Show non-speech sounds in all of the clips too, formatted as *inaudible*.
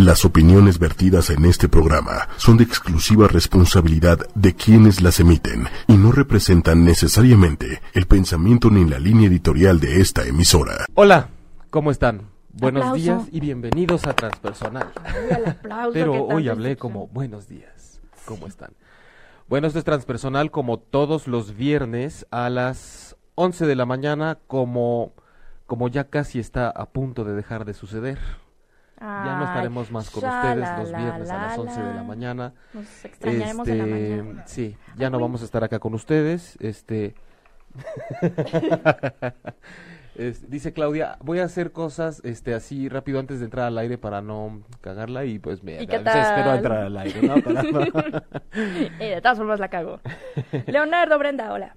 Las opiniones vertidas en este programa son de exclusiva responsabilidad de quienes las emiten y no representan necesariamente el pensamiento ni la línea editorial de esta emisora. Hola, ¿cómo están? Buenos Aplauso. días y bienvenidos a Transpersonal. Pero hoy hablé como buenos días. ¿Cómo están? Bueno, esto es Transpersonal como todos los viernes a las 11 de la mañana como como ya casi está a punto de dejar de suceder. Ya no estaremos más con ustedes los viernes a la, las 11 de la mañana. Nos extrañaremos en la Este, mañana. sí, ya no vamos a estar acá con ustedes. Este, *laughs* es- dice Claudia, voy a hacer cosas este así rápido antes de entrar al aire para no cagarla y pues me ¿Y qué tal? entrar al aire, ¿no? Para *laughs* no- Y de todas formas la cago. *laughs* Leonardo, Brenda, hola.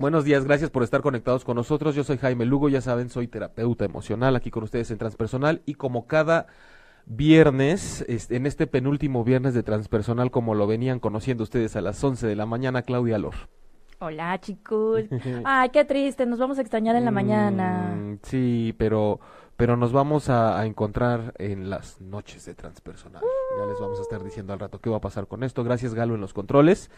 Buenos días, gracias por estar conectados con nosotros. Yo soy Jaime Lugo, ya saben, soy terapeuta emocional aquí con ustedes en Transpersonal y como cada viernes, en este penúltimo viernes de Transpersonal, como lo venían conociendo ustedes a las 11 de la mañana, Claudia Lor. Hola, chicos. *laughs* Ay, qué triste, nos vamos a extrañar en la mañana. Mm, sí, pero, pero nos vamos a, a encontrar en las noches de Transpersonal. Ya les vamos a estar diciendo al rato qué va a pasar con esto. Gracias, Galo, en los controles.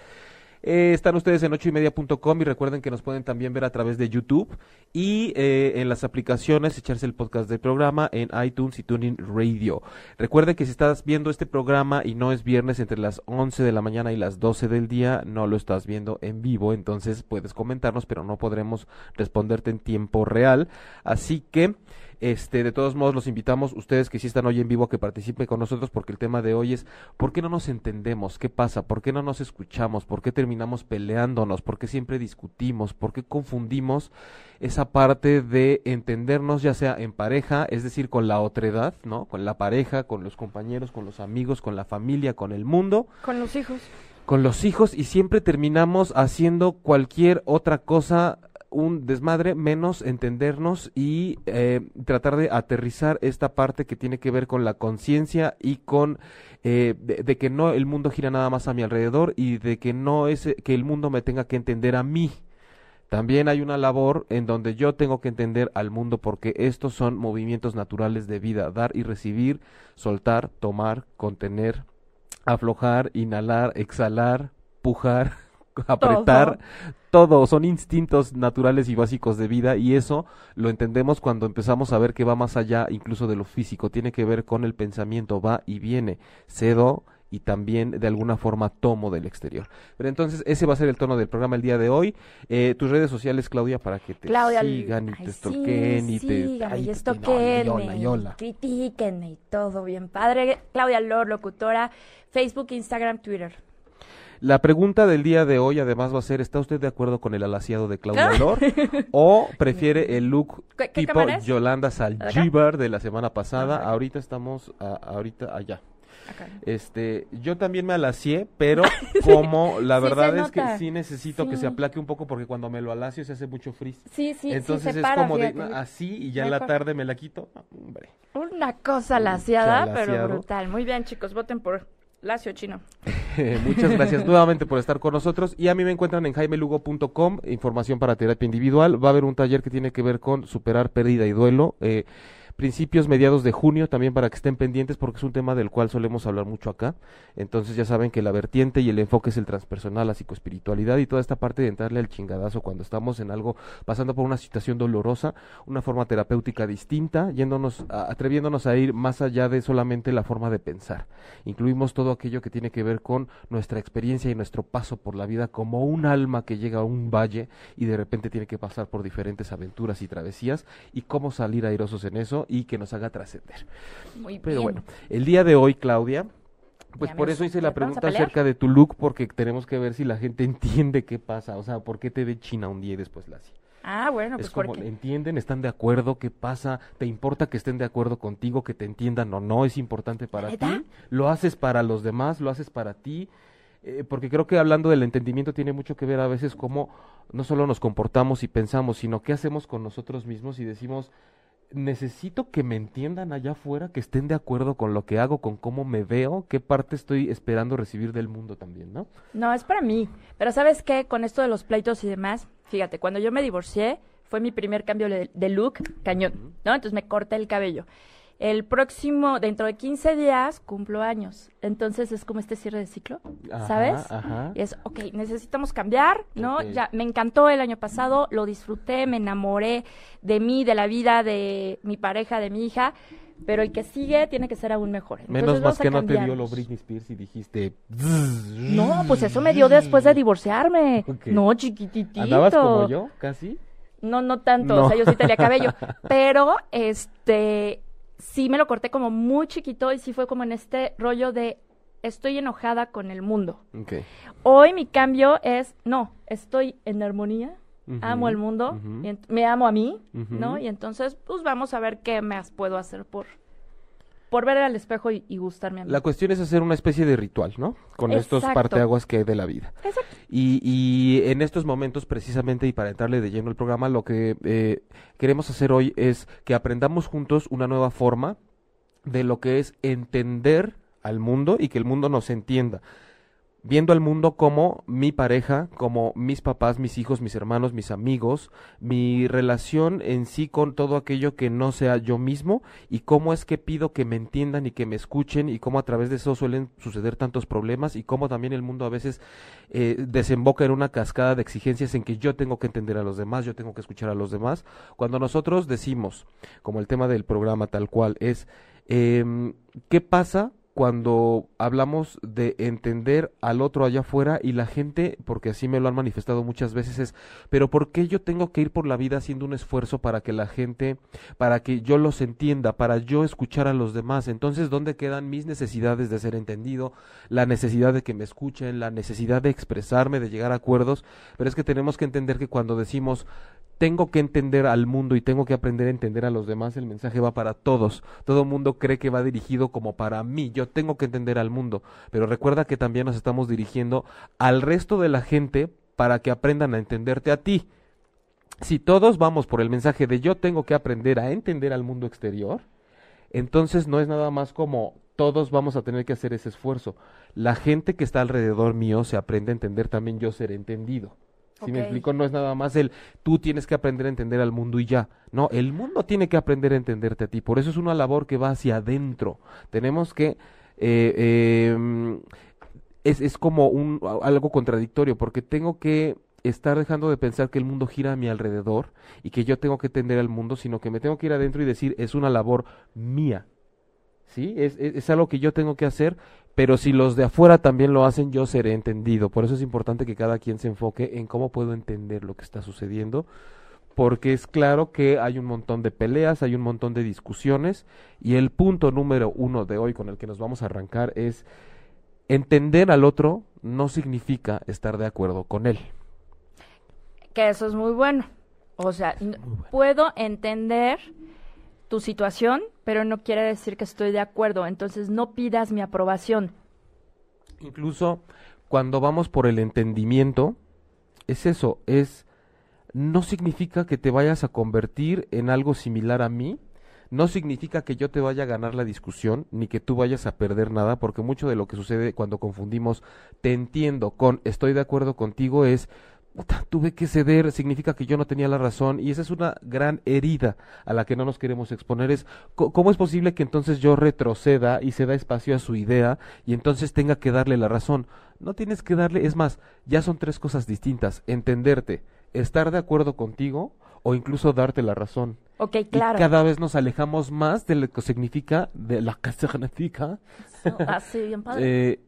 Eh, están ustedes en ochoymedia.com y recuerden que nos pueden también ver a través de YouTube y eh, en las aplicaciones, echarse el podcast del programa en iTunes y Tuning Radio. Recuerden que si estás viendo este programa y no es viernes entre las 11 de la mañana y las 12 del día, no lo estás viendo en vivo, entonces puedes comentarnos, pero no podremos responderte en tiempo real. Así que, este, de todos modos, los invitamos, ustedes que sí están hoy en vivo, a que participen con nosotros, porque el tema de hoy es ¿por qué no nos entendemos? ¿Qué pasa? ¿Por qué no nos escuchamos? ¿Por qué terminamos peleándonos? ¿Por qué siempre discutimos? ¿Por qué confundimos esa parte de entendernos, ya sea en pareja, es decir, con la otredad, ¿no? Con la pareja, con los compañeros, con los amigos, con la familia, con el mundo? Con los hijos. con los hijos y siempre terminamos haciendo cualquier otra cosa un desmadre menos entendernos y eh, tratar de aterrizar esta parte que tiene que ver con la conciencia y con eh, de, que no el mundo gira nada más a mi alrededor y de que no es eh, que el mundo me tenga que entender a mí. También hay una labor en donde yo tengo que entender al mundo porque estos son movimientos naturales de vida, dar y recibir, soltar, tomar, contener, aflojar, inhalar, exhalar, pujar, *laughs* apretar, todo. son instintos naturales y básicos de vida y eso lo entendemos cuando empezamos a ver que va más allá incluso de lo físico, tiene que ver con el pensamiento, va y viene, cedo y también de alguna forma tomo del exterior. Pero entonces ese va a ser el tono del programa el día de hoy. Eh, tus redes sociales, Claudia, para que te Claudia, sigan y ay, te sí, stalkeen y te... síganme y y hola, y hola. critíquenme y todo bien padre. Claudia Lor, locutora, Facebook, Instagram, Twitter. La pregunta del día de hoy además va a ser, ¿está usted de acuerdo con el alaciado de Claudia *laughs* Lor? ¿O prefiere el look ¿Qué- qué tipo? Yolanda Saldívar de la semana pasada? Ajá. Ahorita estamos, a- ahorita allá. Acá. Este, yo también me alacié, pero *laughs* como la Sí verdad es que sí necesito que se aplaque un poco porque cuando me lo alacio se hace mucho frizz. Sí, sí, Entonces sí, es para, como de así y ya en la tarde me la quito. Hombre. Una cosa laciada, laciado. pero brutal. Muy bien, chicos, voten por Lacio Chino. *laughs* Muchas gracias nuevamente por estar con nosotros. Y a mí me encuentran en jaimelugo.com, información para terapia individual. Va a haber un taller que tiene que ver con superar pérdida y duelo. eh, principios, mediados de junio, también para que estén pendientes porque es un tema del cual solemos hablar mucho acá. Entonces ya saben que la vertiente y el enfoque es el transpersonal, la psicoespiritualidad y toda esta parte de entrarle al chingadazo cuando estamos en algo, pasando por una situación dolorosa, una forma terapéutica distinta, yéndonos, atreviéndonos a ir más allá de solamente la forma de pensar. Incluimos todo aquello que tiene que ver con nuestra experiencia y nuestro paso por la vida como un alma que llega a un valle y de repente tiene que pasar por diferentes aventuras y travesías y cómo salir airosos en eso y que nos haga trascender. Muy Pero bien. bueno, el día de hoy, Claudia, pues Ya por eso hice la ¿Vamos a pregunta acerca de tu look porque tenemos que ver si la gente *laughs* entiende qué pasa, o sea, por qué te ve china un día y después la así. Ah, bueno, pues es como, porque... ¿entienden? ¿Están de acuerdo? ¿Qué pasa? ¿Te importa que estén de acuerdo contigo, que te entiendan o no? ¿Es importante para ti? ¿Lo haces para los demás? ¿Lo haces para ti? Eh, porque creo que hablando del entendimiento tiene mucho que ver a veces cómo no solo nos comportamos y pensamos, sino qué hacemos con nosotros mismos y decimos, necesito que me entiendan allá afuera, que estén de acuerdo con lo que hago, con cómo me veo, qué parte estoy esperando recibir del mundo también, ¿no? No, es para mí. Pero ¿sabes qué? Con esto de los pleitos y demás, fíjate, cuando yo me divorcié, fue mi primer cambio de, de look, cañón, ¿no? Entonces me corté el cabello. El próximo, dentro de 15 días, cumplo años. Entonces es como este cierre de ciclo, Ajá, ¿sabes? ajá. Y es, ok, necesitamos cambiar, ¿no? Ya me encantó el año pasado, lo disfruté, me enamoré de mí, de la vida, de mi pareja, de mi hija, pero el que sigue tiene que ser aún mejor. Entonces, Menos más que no te dio lo. Britney Spears y dijiste... No, pues eso me dio después de divorciarme. Ok. No, chiquititito. ¿Andabas como yo, casi? No, no tanto, No. o sea, yo sí tenía cabello, *laughs* pero este sí me lo corté como muy chiquito y sí fue como en este rollo de estoy enojada con el mundo. Hoy mi cambio es no, estoy en armonía, amo el mundo, me amo a mí. ¿no? Y entonces pues vamos a ver qué más puedo hacer por por ver al espejo y, y gustarme a mí. La cuestión es hacer una especie de ritual, ¿no? Con estos parteaguas que hay de la vida. Exacto. Y, y en estos momentos, precisamente, y para entrarle de lleno al programa, lo que eh, queremos hacer hoy es que aprendamos juntos una nueva forma de lo que es entender al mundo y que el mundo nos entienda. Viendo al mundo como mi pareja, como mis papás, mis hijos, mis hermanos, mis amigos, mi relación en sí con todo aquello que no sea yo mismo y cómo es que pido que me entiendan y que me escuchen y cómo a través de eso suelen suceder tantos problemas y cómo también el mundo a veces eh, desemboca en una cascada de exigencias en que yo tengo que entender a los demás, yo tengo que escuchar a los demás. Cuando nosotros decimos, como el tema del programa tal cual, es em, ¿qué pasa cuando hablamos de entender al otro allá afuera y la gente, porque así me lo han manifestado muchas veces, es, pero ¿por qué yo tengo que ir por la vida haciendo un esfuerzo para que la gente, para que yo los entienda, para yo escuchar a los demás? Entonces, ¿dónde quedan mis necesidades de ser entendido, la necesidad de que me escuchen, la necesidad de expresarme, de llegar a acuerdos? Pero es que tenemos que entender que cuando decimos tengo que entender al mundo y tengo que aprender a entender a los demás, el mensaje va para todos. Todo mundo cree que va dirigido como para mí. Yo tengo que entender al mundo. Pero recuerda que también nos estamos dirigiendo al resto de la gente para que aprendan a entenderte a ti. Si todos vamos por el mensaje de yo tengo que aprender a entender al mundo exterior, entonces no es nada más como todos vamos a tener que hacer ese esfuerzo. La gente que está alrededor mío se aprende a entender también yo ser entendido. Si me explico, no es nada más el tú tienes que aprender a entender al mundo y ya. No, el mundo tiene que aprender a entenderte a ti. Por eso es una labor que va hacia adentro. Tenemos que eh, eh, es, es como un algo contradictorio porque tengo que estar dejando de pensar que el mundo gira a mi alrededor y que yo tengo que entender al mundo, sino que me tengo que ir adentro y decir es una labor mía. ¿Sí? Es, es, es algo que yo tengo que hacer, pero si los de afuera también lo hacen, yo seré entendido. Por eso es importante que cada quien se enfoque en cómo puedo entender lo que está sucediendo, porque es claro que hay un montón de peleas, hay un montón de discusiones, y el punto número uno de hoy con el que nos vamos a arrancar es entender al otro no significa estar de acuerdo con él. Que eso es muy bueno. O sea, puedo entender tu situación, pero no quiere decir que estoy de acuerdo. Entonces no pidas mi aprobación. Incluso cuando vamos por el entendimiento, es eso, es no significa que te vayas a convertir en algo similar a mí, no significa que yo te vaya a ganar la discusión, ni que tú vayas a perder nada, porque mucho de lo que sucede cuando confundimos te entiendo con estoy de acuerdo contigo es "Puta, tuve que ceder, significa que yo no tenía la razón, y esa es una gran herida a la que no nos queremos exponer, es cómo es posible que entonces yo retroceda y se da espacio a su idea y entonces tenga que darle la razón. No tienes que darle, es más, ya son tres cosas distintas, entenderte, estar de acuerdo contigo o incluso darte la razón. Ok, Y claro. cada vez nos alejamos más de lo que significa, de lo que significa Así, bien padre. *laughs* eh,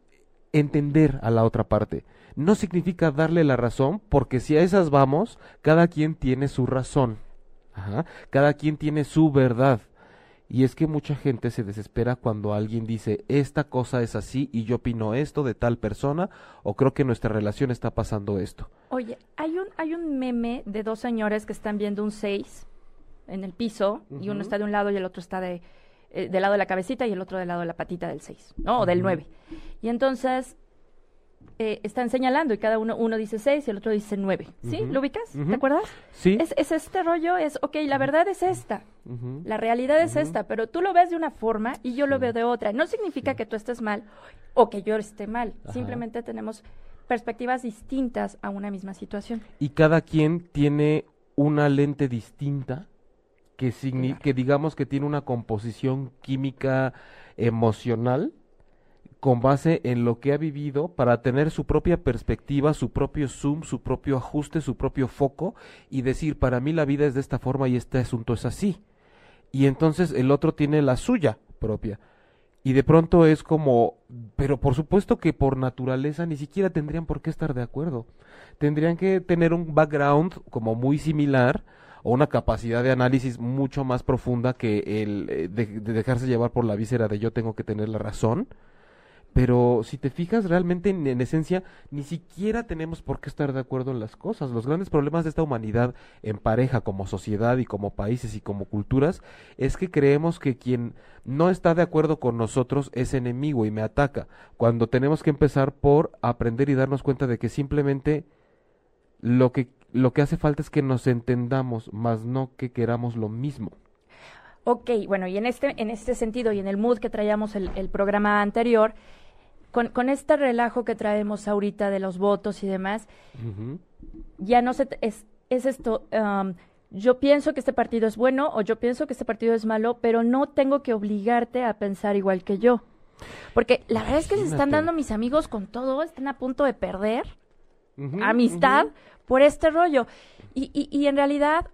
entender a la otra parte. No significa darle la razón, porque si a esas vamos, cada quien tiene su razón. Ajá. Cada quien tiene su verdad. Y es que mucha gente se desespera cuando alguien dice, esta cosa es así y yo opino esto de tal persona, o creo que nuestra relación está pasando esto. Oye, hay un, hay un meme de dos señores que están viendo un 6 en el piso y uno está de un lado y el otro está de, eh, del lado de la cabecita y el otro del lado de la patita del 6, ¿no? O del Ujú. 9. Y entonces eh, están señalando y cada uno, uno dice 6 y el otro dice 9. ¿Sí? ¿Lo ubicas? ¿Te acuerdas? Sí. Es, es este rollo, es, ok, la verdad es esta. La realidad es esta, pero tú lo ves de una forma y yo lo veo de otra. No significa que tú estés mal o que yo esté mal. Ajá. Simplemente tenemos perspectivas distintas a una misma situación. y cada quien tiene una lente distinta que, que digamos que tiene una composición química emocional con base en lo que ha vivido para tener su propia perspectiva, su propio zoom, su propio ajuste, su propio foco y decir, para mí la vida es de esta forma y este asunto es así. Y entonces el otro tiene la suya propia. Y de pronto es como, pero por supuesto que por naturaleza ni siquiera tendrían por qué estar de acuerdo. Tendrían que tener un background como muy similar o una capacidad de análisis mucho más profunda que el eh, de, de dejarse llevar por la víscera de yo tengo que tener la razón pero si te fijas realmente en, esencia ni siquiera tenemos por qué estar de acuerdo en las cosas. Los grandes problemas de esta humanidad en pareja como sociedad y como países y como culturas es que creemos que quien no está de acuerdo con nosotros es enemigo y me ataca, cuando tenemos que empezar por aprender y darnos cuenta de que simplemente lo que lo que hace falta es que nos entendamos, más no que queramos lo mismo. Ok, bueno, y en este, en este sentido y en el mood que traíamos el, el programa anterior, con, con este relajo que traemos ahorita de los votos y demás, ya no se, es, es esto, yo pienso que este partido es bueno o yo pienso que este partido es malo, pero no tengo que obligarte a pensar igual que yo. Porque la verdad es que se están dando mis amigos con todo, están a punto de perder amistad por este rollo. Y, y, y en realidad,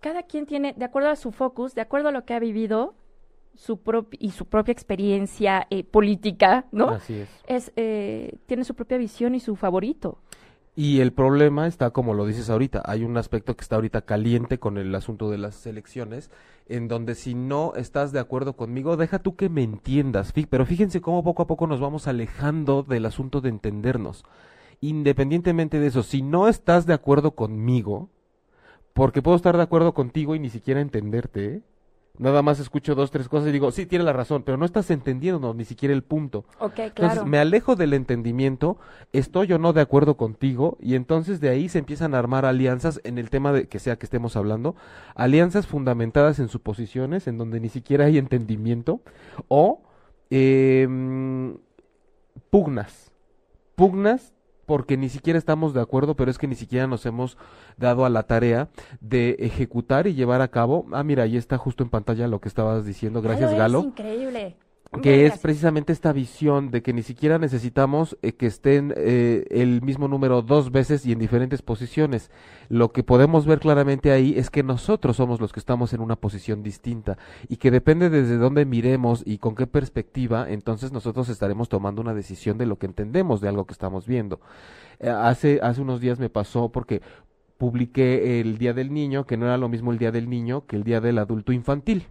cada quien tiene, de acuerdo a su focus, de acuerdo a lo que ha vivido, su y su propia experiencia eh, política, ¿no? Así es. es eh, tiene su propia visión y su favorito. Y el problema está, como lo dices ahorita, hay un aspecto que está ahorita caliente con el asunto de las elecciones, en donde si no estás de acuerdo conmigo, deja tú que me entiendas. Pero fíjense cómo poco a poco nos vamos alejando del asunto de entendernos. Independientemente de eso, si no estás de acuerdo conmigo, porque puedo estar de acuerdo contigo y ni siquiera entenderte, ¿eh? Nada más escucho dos, tres cosas y digo, sí, tiene la razón, pero no estás entendiendo ni siquiera el punto. Ok, claro. Entonces me alejo del entendimiento, estoy o no de acuerdo contigo, y entonces de ahí se empiezan a armar alianzas en el tema de que sea que estemos hablando, alianzas fundamentadas en suposiciones, en donde ni siquiera hay entendimiento, o em, pugnas. Pugnas porque ni siquiera estamos de acuerdo, pero es que ni siquiera nos hemos dado a la tarea de ejecutar y llevar a cabo. Ah, mira, ahí está justo en pantalla lo que estabas diciendo. Gracias, Galo. Es increíble que es precisamente esta visión de que ni siquiera necesitamos eh, que estén eh, el mismo número dos veces y en diferentes posiciones. Lo que podemos ver claramente ahí es que nosotros somos los que estamos en una posición distinta y que depende desde dónde miremos y con qué perspectiva, entonces nosotros estaremos tomando una decisión de lo que entendemos de algo que estamos viendo. Eh, hace, hace unos días me pasó porque publiqué el Día del Niño, que no era lo mismo el Día del Niño que el Día del Adulto Infantil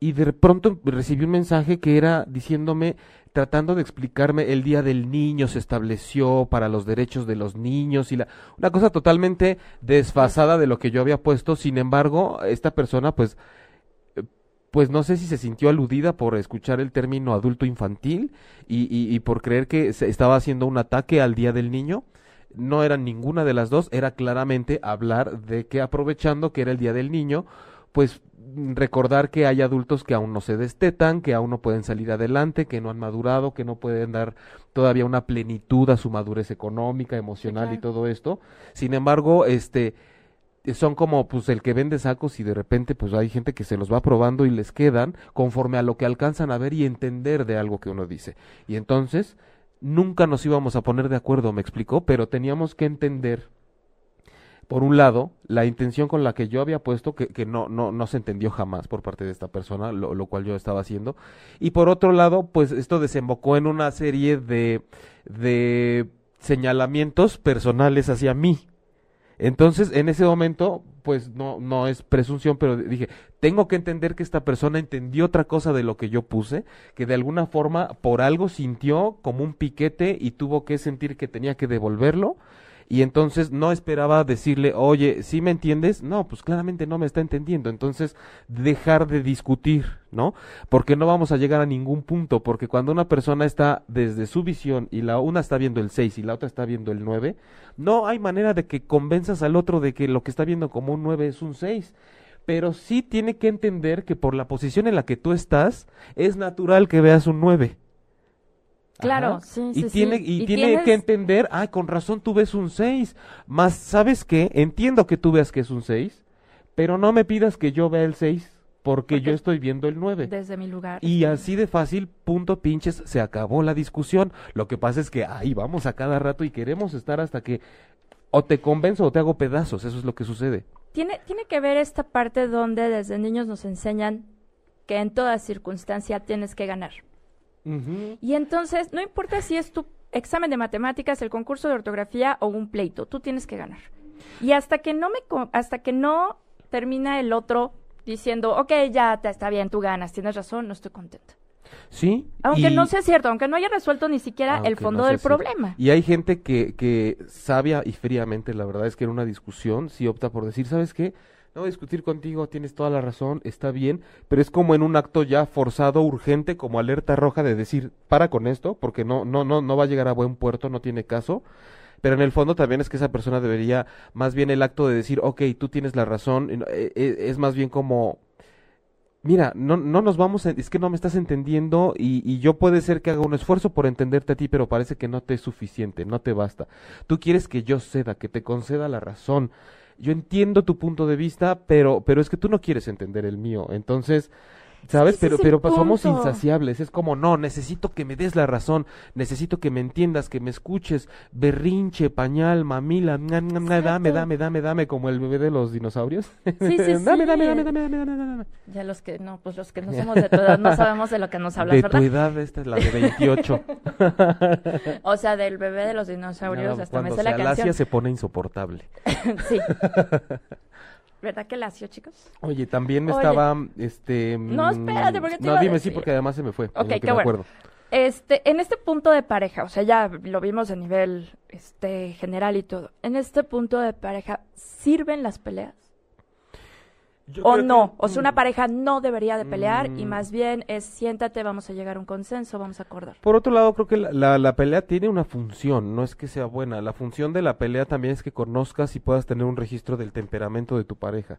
y de pronto recibí un mensaje que era diciéndome, tratando de explicarme, el Día del Niño se estableció para los derechos de los niños y la, una cosa totalmente desfasada de lo que yo había puesto. Sin embargo, esta persona, pues, eh, pues no sé si se sintió aludida por escuchar el término adulto infantil y, y, y por creer que se estaba haciendo un ataque al Día del Niño no era ninguna de las dos, era claramente hablar de que aprovechando que era el Día del Niño, pues recordar que hay adultos que aún no se destetan, que aún no pueden salir adelante, que no han madurado, que no pueden dar todavía una plenitud a su madurez económica, emocional y todo esto. Sin embargo, este son como pues el que vende sacos y de repente pues hay gente que se los va probando y les quedan conforme a lo que alcanzan a ver y entender de algo que uno dice. Y entonces nunca nos íbamos a poner de acuerdo, me explicó, pero teníamos que entender por un lado, la intención con la que yo había puesto, que, no, no, no se entendió jamás por parte de esta persona, lo, lo, cual yo estaba haciendo. Y por otro lado, pues esto desembocó en una serie de, de señalamientos personales hacia mí. Entonces, en ese momento, pues no, no es presunción, pero dije, tengo que entender que esta persona entendió otra cosa de lo que yo puse, que de alguna forma por algo sintió como un piquete y tuvo que sentir que tenía que devolverlo y entonces no esperaba decirle, oye, ¿sí me entiendes? No, pues claramente no me está entendiendo. Entonces, dejar de discutir, ¿no? Porque no vamos a llegar a ningún punto, porque cuando una persona está desde su visión y la una está viendo el 6 y la otra está viendo el 9, no hay manera de que convenzas al otro de que lo que está viendo como un 9 es un 6 pero sí tiene que entender que por la posición en la que tú estás, es natural que veas un 9. Claro, sí, y tiene, Y, tiene que entender, ah, con razón tú ves un 6, más, ¿sabes qué? Entiendo que tú veas que es un 6, pero no me pidas que yo vea el 6 porque yo estoy viendo el 9. Desde mi lugar. Y así de fácil, punto pinches, se acabó la discusión. Lo que pasa es que ahí vamos a cada rato y queremos estar hasta que o te convenzo o te hago pedazos, eso es lo que sucede. Tiene, tiene que ver esta parte donde desde niños nos enseñan que en toda circunstancia tienes que ganar. Y entonces, no importa si es tu examen de matemáticas, el concurso de ortografía o un pleito, tú tienes que ganar. Y hasta que no me hasta que no termina el otro diciendo, ok, ya te está bien, tú ganas, tienes razón, no estoy contenta. Sí. Aunque no sea cierto, aunque no haya resuelto ni siquiera el fondo del problema. Y hay gente que, que sabia y fríamente, la verdad es que en una discusión sí opta por decir, ¿sabes qué? No a discutir contigo, tienes toda la razón, está bien, pero es como en un acto ya forzado, urgente, como alerta roja de decir, para con esto, porque no, no, no, no va a llegar a buen puerto, no tiene caso pero en el fondo también es que esa persona debería, más bien el acto de decir, ok, tú tienes la razón, eh, eh, es más bien como, mira, no, no nos vamos, es que no me estás entendiendo y, y, yo puede ser que haga un esfuerzo por entenderte a ti, pero parece que no te es suficiente, no te basta. Tú quieres que yo ceda, que te conceda la razón. Yo entiendo tu punto de vista, pero, pero es que tú no quieres entender el mío. Entonces, ¿Sabes? pero, pero somos insaciables. Es como, no, necesito que me des la razón. Necesito que me entiendas, que me escuches. Berrinche, pañal, mamila. dame, dame, dame, dame, como el bebé de los dinosaurios. Sí, sí, *laughs* dame, dame, dame, dame, dame, dame, Ya los que, no, pues los que no *laughs* somos de tu edad no sabemos de lo que nos hablas, de ¿verdad? De tu edad, esta es la de 28. o sea, del bebé de los dinosaurios hasta me sé la canción. se pone insoportable. *laughs* sí. ¿Verdad que lació, chicos? Oye, también estaba, este... No, espérate, porque te No, dime sí, porque además se me fue. Ok, qué bueno. Este, en este punto de pareja, o sea, ya lo vimos a nivel este, general y todo. En este punto de pareja, ¿sirven las peleas? O no, o sea, una mm. pareja no debería de pelear y mm. más bien es siéntate, vamos a llegar a un consenso, vamos a acordar. Por otro lado, creo que la, la, pelea tiene una función, no es que sea buena, la función de la pelea también es que conozcas y puedas tener un registro del temperamento de tu pareja.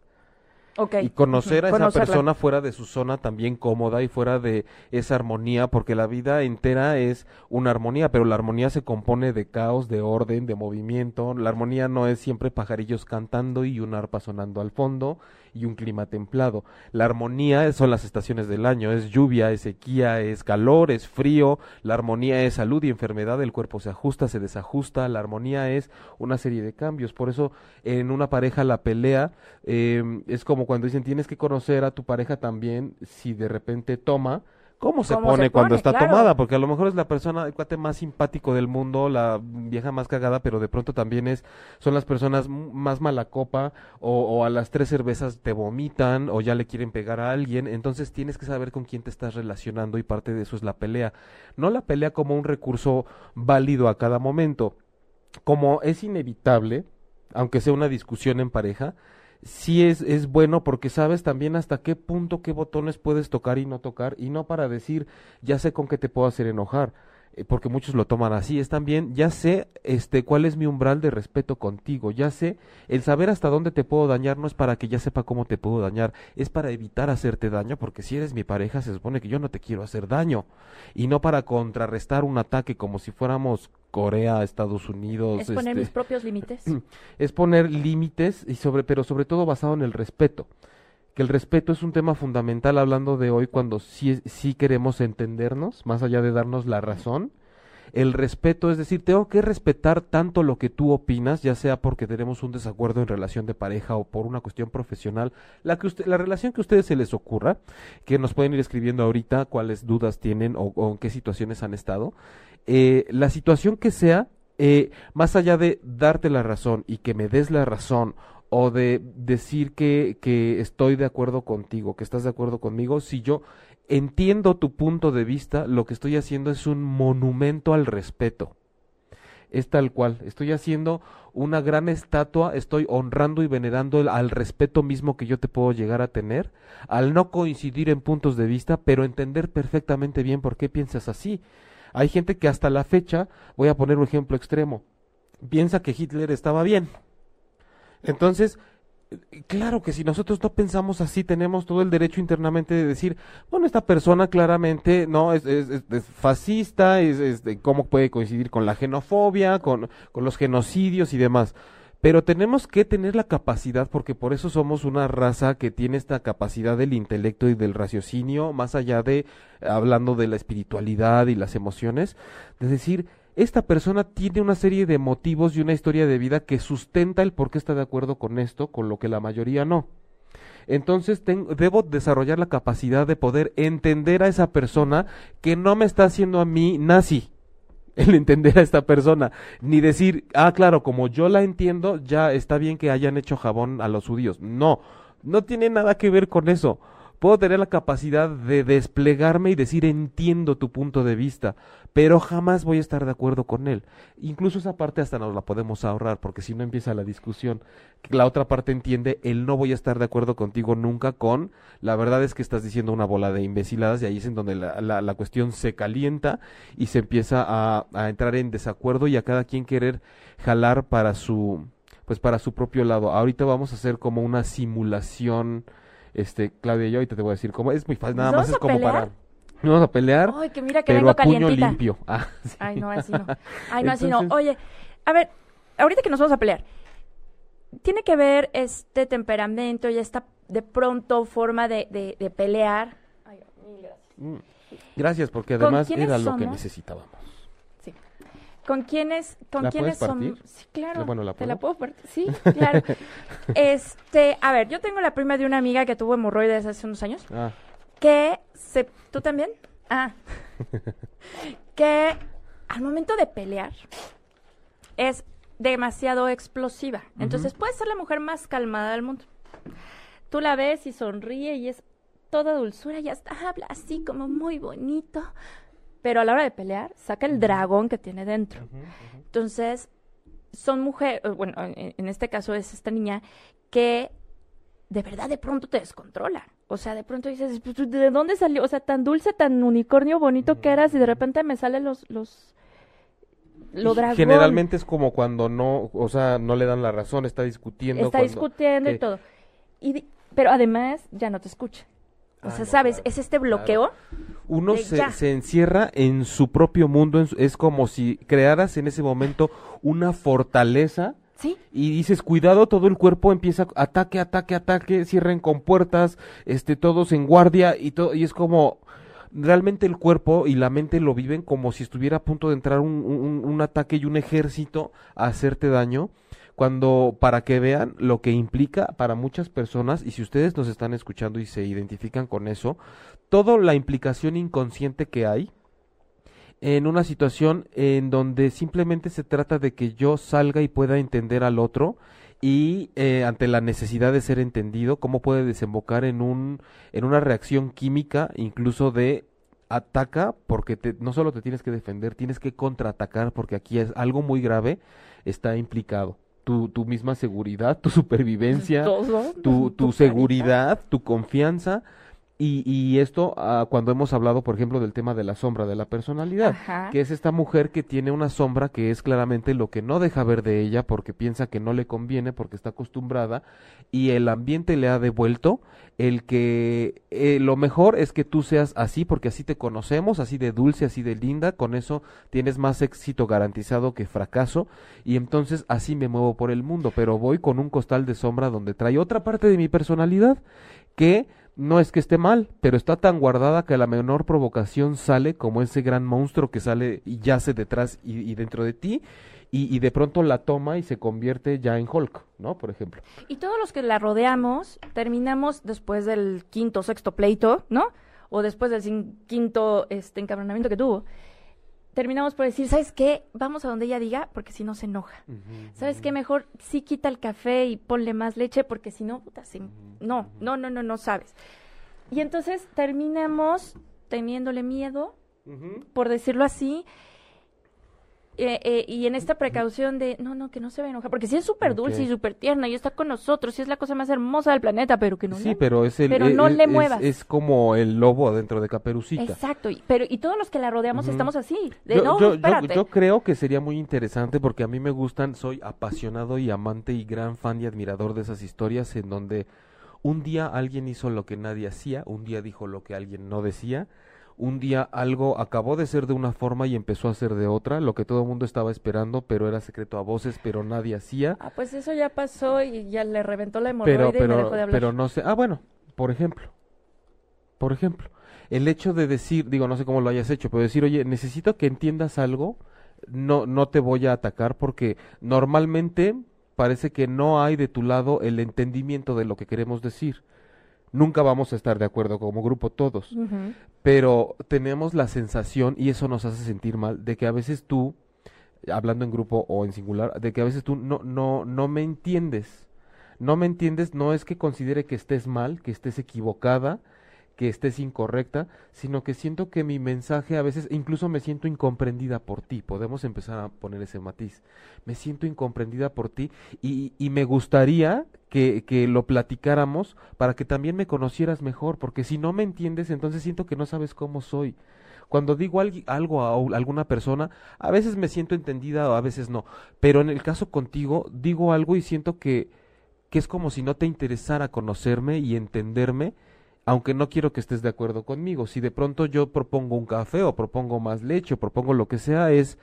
Y conocer a esa persona fuera de su zona también cómoda y fuera de esa armonía, porque la vida entera es una armonía, pero la armonía se compone de caos, de orden, de movimiento. La armonía no es siempre pajarillos cantando y un arpa sonando al fondo y un clima templado. La armonía son las estaciones del año, es lluvia, es sequía, es calor, es frío, la armonía es salud y enfermedad, el cuerpo se ajusta, se desajusta, la armonía es una serie de cambios. Por eso en una pareja la pelea eh, es como cuando dicen tienes que conocer a tu pareja también si de repente toma cómo se pone cuando está tomada, porque a lo mejor es la persona, el cuate más simpático del mundo, la vieja más cagada, pero de pronto también es, son las personas más mala copa, o, o, a las tres cervezas te vomitan, o ya le quieren pegar a alguien, entonces tienes que saber con quién te estás relacionando y parte de eso es la pelea. No la pelea como un recurso válido a cada momento, como es inevitable, aunque sea una discusión en pareja, sí es, es bueno porque sabes también hasta qué punto, qué botones puedes tocar y no tocar, y no para decir, ya sé con qué te puedo hacer enojar, eh, porque muchos lo toman así, es también, ya sé este cuál es mi umbral de respeto contigo, ya sé, el saber hasta dónde te puedo dañar no es para que ya sepa cómo te puedo dañar, es para evitar hacerte daño, porque si eres mi pareja se supone que yo no te quiero hacer daño, y no para contrarrestar un ataque como si fuéramos Corea, Estados Unidos. Es poner mis este, propios límites. *clears throat* Es poner límites, y sobre, pero sobre todo basado en el respeto que el respeto es un tema fundamental hablando de hoy cuando sí, sí queremos entendernos, más allá de darnos la razón. El respeto, es decir, tengo que respetar tanto lo que tú opinas, ya sea porque tenemos un desacuerdo en relación de pareja o por una cuestión profesional, la, que usted, la relación que a ustedes se les ocurra, que nos pueden ir escribiendo ahorita cuáles dudas tienen o, en qué situaciones han estado. Eh, la situación que sea, eh, más allá de darte la razón y que me des la razón o de decir que, que estoy de acuerdo contigo, que estás de acuerdo conmigo, si yo entiendo tu punto de vista, lo que estoy haciendo es un monumento al respeto. Es tal cual, estoy haciendo una gran estatua, estoy honrando y venerando al respeto mismo que yo te puedo llegar a tener, al no coincidir en puntos de vista, pero entender perfectamente bien por qué piensas así. Hay gente que hasta la fecha, voy a poner un ejemplo extremo, piensa que Hitler estaba bien, entonces, claro que si nosotros no pensamos así, tenemos todo el derecho internamente de decir, bueno, esta persona claramente no es, es, fascista, es, cómo puede coincidir con la xenofobia, con, con los genocidios y demás. Pero tenemos que tener la capacidad, porque por eso somos una raza que tiene esta capacidad del intelecto y del raciocinio, más allá de hablando de la espiritualidad y las emociones, de decir, esta persona tiene una serie de motivos y una historia de vida que sustenta el por qué está de acuerdo con esto, con lo que la mayoría no. Entonces debo desarrollar la capacidad de poder entender a esa persona que no me está haciendo a mí nazi *laughs* el entender a esta persona, ni decir, ah, claro, como yo la entiendo, ya está bien que hayan hecho jabón a los judíos. No, no tiene nada que ver con eso puedo tener la capacidad de desplegarme y decir entiendo tu punto de vista, pero jamás voy a estar de acuerdo con él. Incluso esa parte hasta nos la podemos ahorrar, porque si no empieza la discusión, la otra parte entiende el no voy a estar de acuerdo contigo nunca con, la verdad es que estás diciendo una bola de imbeciladas y ahí es en donde la, la, cuestión se calienta y se empieza a, a entrar en desacuerdo y a cada quien querer jalar para su pues para su propio lado. Ahorita vamos a hacer como una simulación este, Claudia y yo, ahorita te voy a decir cómo es muy fácil, nada más es como para vamos a pelear. Ay, que mira que pero vengo a puño calientita. limpio. *laughs* Ah, sí. Ay, no, así no. Ay, no, así no. Oye, a ver, ahorita que nos vamos a pelear, ¿tiene que ver este temperamento y esta de pronto forma de, de, de pelear? Ay, mil gracias. Mm, Gracias, porque ¿Con además era lo que somos? necesitábamos. Sí. ¿Con quiénes, con ¿La quiénes son? Sí, claro. Bueno, ¿la ¿Te la puedo? puedo partir? Sí, *laughs* claro. este, a ver, yo tengo la prima de una amiga que tuvo hemorroides hace unos años. Ah, que se... ¿Tú también? Ah. *laughs* que al momento de pelear es demasiado explosiva. Entonces puede ser la mujer más calmada del mundo. Tú la ves y sonríe y es toda dulzura y hasta habla así como muy bonito. Pero a la hora de pelear saca el dragón que tiene dentro. Entonces son mujeres, bueno, en, en este caso es esta niña que de verdad de pronto te descontrola. O sea, de pronto dices, "Pues, ¿de dónde salió? O sea, tan dulce, tan unicornio bonito que eras y de repente me salen los los lo dragón. Generalmente es como cuando no, o sea, no le dan la razón, está discutiendo. está cuando- discutiendo y todo. Y di- pero además ya no te escucha. O Ah, sea, no, ¿sabes? claro, Es este bloqueo. Uno se, se encierra en su propio mundo, en su- es como si crearas en ese momento una fortaleza Y dices, cuidado, todo el cuerpo empieza ataque, ataque, ataque, cierren con puertas, este, todos en guardia y todo, y es como realmente el cuerpo y la mente lo viven como si estuviera a punto de entrar un, un- un ataque y un ejército a hacerte daño, cuando para que vean lo que implica para muchas personas, y si ustedes nos están escuchando y se identifican con eso, toda la implicación inconsciente que hay en una situación en donde simplemente se trata de que yo salga y pueda entender al otro y eh, ante la necesidad de ser entendido, cómo puede desembocar en un en una reacción química, incluso de ataca, porque te- no solo te tienes que defender, tienes que contraatacar, porque aquí es algo muy grave está implicado. Tu, tu misma seguridad, tu supervivencia, Todo. tu, *laughs* tu seguridad, tu confianza. Y, y esto ah, cuando hemos hablado, por ejemplo, del tema de la sombra de la personalidad, Ajá. que es esta mujer que tiene una sombra que es claramente lo que no deja ver de ella porque piensa que no le conviene, porque está acostumbrada y el ambiente le ha devuelto el que eh, lo mejor es que tú seas así porque así te conocemos, así de dulce, así de linda, con eso tienes más éxito garantizado que fracaso y entonces así me muevo por el mundo, pero voy con un costal de sombra donde trae otra parte de mi personalidad que no es que esté mal, pero está tan guardada que a la menor provocación sale como ese gran monstruo que sale y yace detrás y, y dentro de ti y, y de pronto la toma y se convierte ya en Hulk, ¿no? Por ejemplo. Y todos los que la rodeamos terminamos después del quinto, sexto pleito, ¿no? O después del quinto este, encabronamiento que tuvo. Terminamos por decir, ¿sabes qué? Vamos a donde ella diga, porque si no se enoja. ¿Sabes qué? Mejor sí quita el café y ponle más leche, porque si no, puta, se- no, no, no, no, no sabes. Y entonces terminamos teniéndole miedo, por decirlo así, eh, eh, y en esta precaución de, no, no, que no se va a enojar, porque si es súper dulce y súper tierna y está con nosotros, y es la cosa más hermosa del planeta, pero que no Sí, le- pero es el pero es- no le muevas. Es, como el lobo dentro de Caperucita. Exacto, y, pero y todos los que la rodeamos estamos así, de Yo, no, yo- yo creo que sería muy interesante porque a mí me gustan, soy apasionado y amante y gran fan y admirador de esas historias en donde un día alguien hizo lo que nadie hacía, un día dijo lo que alguien no decía, un día algo acabó de ser de una forma y empezó a ser de otra, lo que todo el mundo estaba esperando, pero era secreto a voces, pero nadie hacía. Ah, pues eso ya pasó y ya le reventó la hemorroide pero, y me dejó de hablar. Pero no sé, ah, bueno, por ejemplo, por ejemplo, el hecho de decir, digo, no sé cómo lo hayas hecho, pero decir, oye, necesito que entiendas algo, no, no te voy a atacar porque normalmente parece que no hay de tu lado el entendimiento de lo que queremos decir nunca vamos a estar de acuerdo como grupo todos, pero tenemos la sensación, y eso nos hace sentir mal, de que a veces tú, hablando en grupo o en singular, de que a veces tú no, no, no me entiendes. No me entiendes, no es que considere que estés mal, que estés equivocada, que estés incorrecta, sino que siento que mi mensaje a veces incluso me siento incomprendida por ti. Podemos empezar a poner ese matiz. Me siento incomprendida por ti y, y me gustaría que, que, lo platicáramos para que también me conocieras mejor, porque si no me entiendes, entonces siento que no sabes cómo soy. Cuando digo algo a alguna persona, a veces me siento entendida o a veces no, pero en el caso contigo, digo algo y siento que, que es como si no te interesara conocerme y entenderme aunque no quiero que estés de acuerdo conmigo. Si de pronto yo propongo un café o propongo más leche o propongo lo que sea, es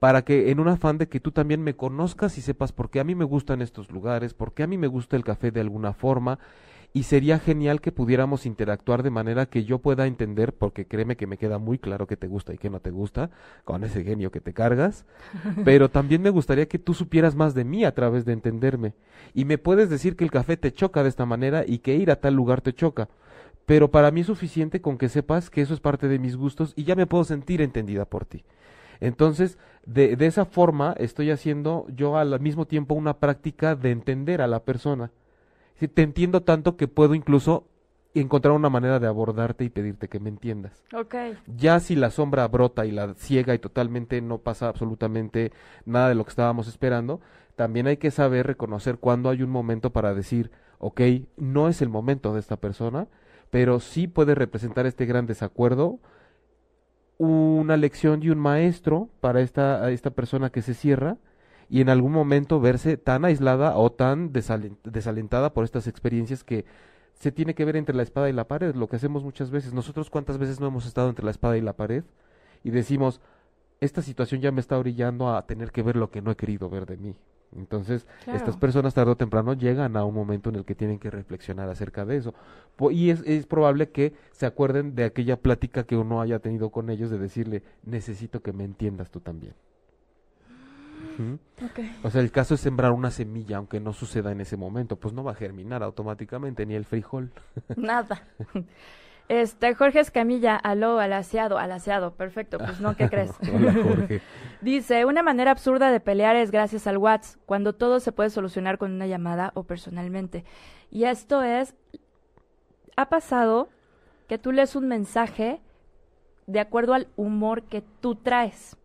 para que en un afán de que tú también me conozcas y sepas por qué a mí me gustan estos lugares, por qué a mí me gusta el café de alguna forma, y sería genial que pudiéramos interactuar de manera que yo pueda entender, porque créeme que me queda muy claro que te gusta y que no te gusta, con ese genio que te cargas, *laughs* pero también me gustaría que tú supieras más de mí a través de entenderme, y me puedes decir que el café te choca de esta manera y que ir a tal lugar te choca, pero para mí es suficiente con que sepas que eso es parte de mis gustos y ya me puedo sentir entendida por ti. Entonces, de, de esa forma estoy haciendo yo al mismo tiempo una práctica de entender a la persona. Te entiendo tanto que puedo incluso encontrar una manera de abordarte y pedirte que me entiendas. Okay. Ya si la sombra brota y la ciega y totalmente no pasa absolutamente nada de lo que estábamos esperando, también hay que saber reconocer cuándo hay un momento para decir, ok, no es el momento de esta persona, pero sí puede representar este gran desacuerdo una lección y un maestro para esta, esta persona que se cierra y en algún momento verse tan aislada o tan desalentada por estas experiencias que se tiene que ver entre la espada y la pared, lo que hacemos muchas veces. Nosotros cuántas veces no hemos estado entre la espada y la pared y decimos, esta situación ya me está orillando a tener que ver lo que no he querido ver de mí. Entonces, estas personas tarde o temprano llegan a un momento en el que tienen que reflexionar acerca de eso. Y es, es, probable que se acuerden de aquella plática que uno haya tenido con ellos de decirle, necesito que me entiendas tú también. O sea, el caso es sembrar una semilla, aunque no suceda en ese momento, pues no va a germinar automáticamente ni el frijol. Nada. *laughs* Este, Jorge Escamilla, aló, alaciado, alaciado, perfecto, pues no, ¿qué *laughs* crees? Hola, Jorge. *laughs* Dice, una manera absurda de pelear es gracias al WhatsApp, cuando todo se puede solucionar con una llamada o personalmente. Y esto es, ha pasado que tú lees un mensaje de acuerdo al humor que tú traes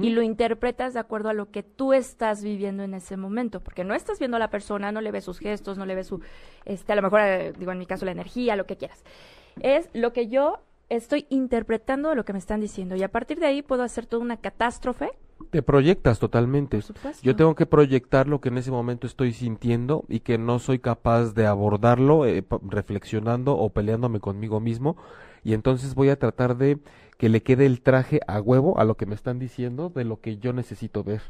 y lo interpretas de acuerdo a lo que tú estás viviendo en ese momento, porque no estás viendo a la persona, no le ves sus gestos, no le ves su, este, a lo mejor, eh, digo, en mi caso, la energía, lo que quieras. Es lo que yo estoy interpretando lo que me están diciendo y a partir de ahí puedo hacer toda una catástrofe. Te proyectas totalmente. Yo tengo que proyectar lo que en ese momento estoy sintiendo y que no soy capaz de abordarlo eh, reflexionando o peleándome conmigo mismo y entonces voy a tratar de que le quede el traje a huevo a lo que me están diciendo de lo que yo necesito ver.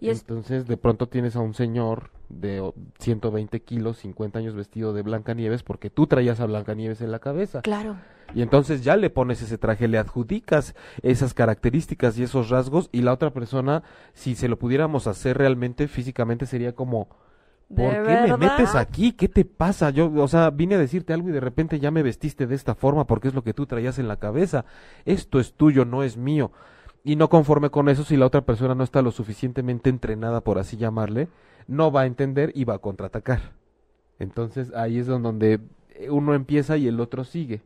Y Entonces de pronto tienes a un señor de 120 kilos, 50 años vestido de Blanca Nieves porque tú traías a Blanca Nieves en la cabeza. Claro. Y entonces ya le pones ese traje, le adjudicas esas características y esos rasgos y la otra persona, si se lo pudiéramos hacer realmente físicamente, sería como, ¿Por qué me metes aquí? ¿Qué te pasa? Yo, o sea, vine a decirte algo y de repente ya me vestiste de esta forma porque es lo que tú traías en la cabeza. Esto es tuyo, no es mío. Y no conforme con eso, si la otra persona no está lo suficientemente entrenada, por así llamarle, no va a entender y va a contraatacar. Entonces ahí es donde uno empieza y el otro sigue.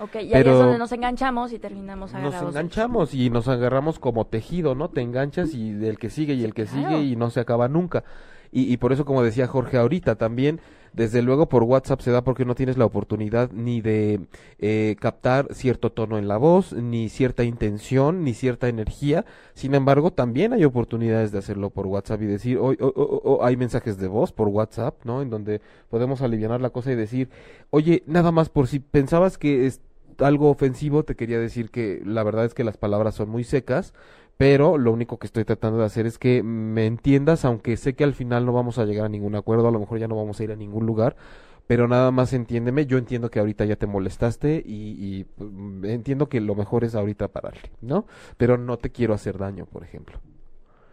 Ok, y ahí es donde nos enganchamos y terminamos agarrados. Nos enganchamos y nos agarramos como tejido, ¿no? Te enganchas y el que sigue y el que sigue y no se acaba nunca. Y, y por eso, como decía Jorge ahorita, también desde luego por WhatsApp se da porque no tienes la oportunidad ni de eh, captar cierto tono en la voz, ni cierta intención, ni cierta energía. Sin embargo, también hay oportunidades de hacerlo por WhatsApp y decir, hoy hay mensajes de voz por WhatsApp, ¿no? En donde podemos aliviar la cosa y decir, oye, nada más por si pensabas que algo ofensivo, te quería decir que la verdad es que las palabras son muy secas, pero lo único que estoy tratando de hacer es que me entiendas, aunque sé que al final no vamos a llegar a ningún acuerdo, a lo mejor ya no vamos a ir a ningún lugar, pero nada más entiéndeme, yo entiendo que ahorita ya te molestaste y, y mm, entiendo que lo mejor es ahorita pararle, ¿no? Pero no te quiero hacer daño, por ejemplo.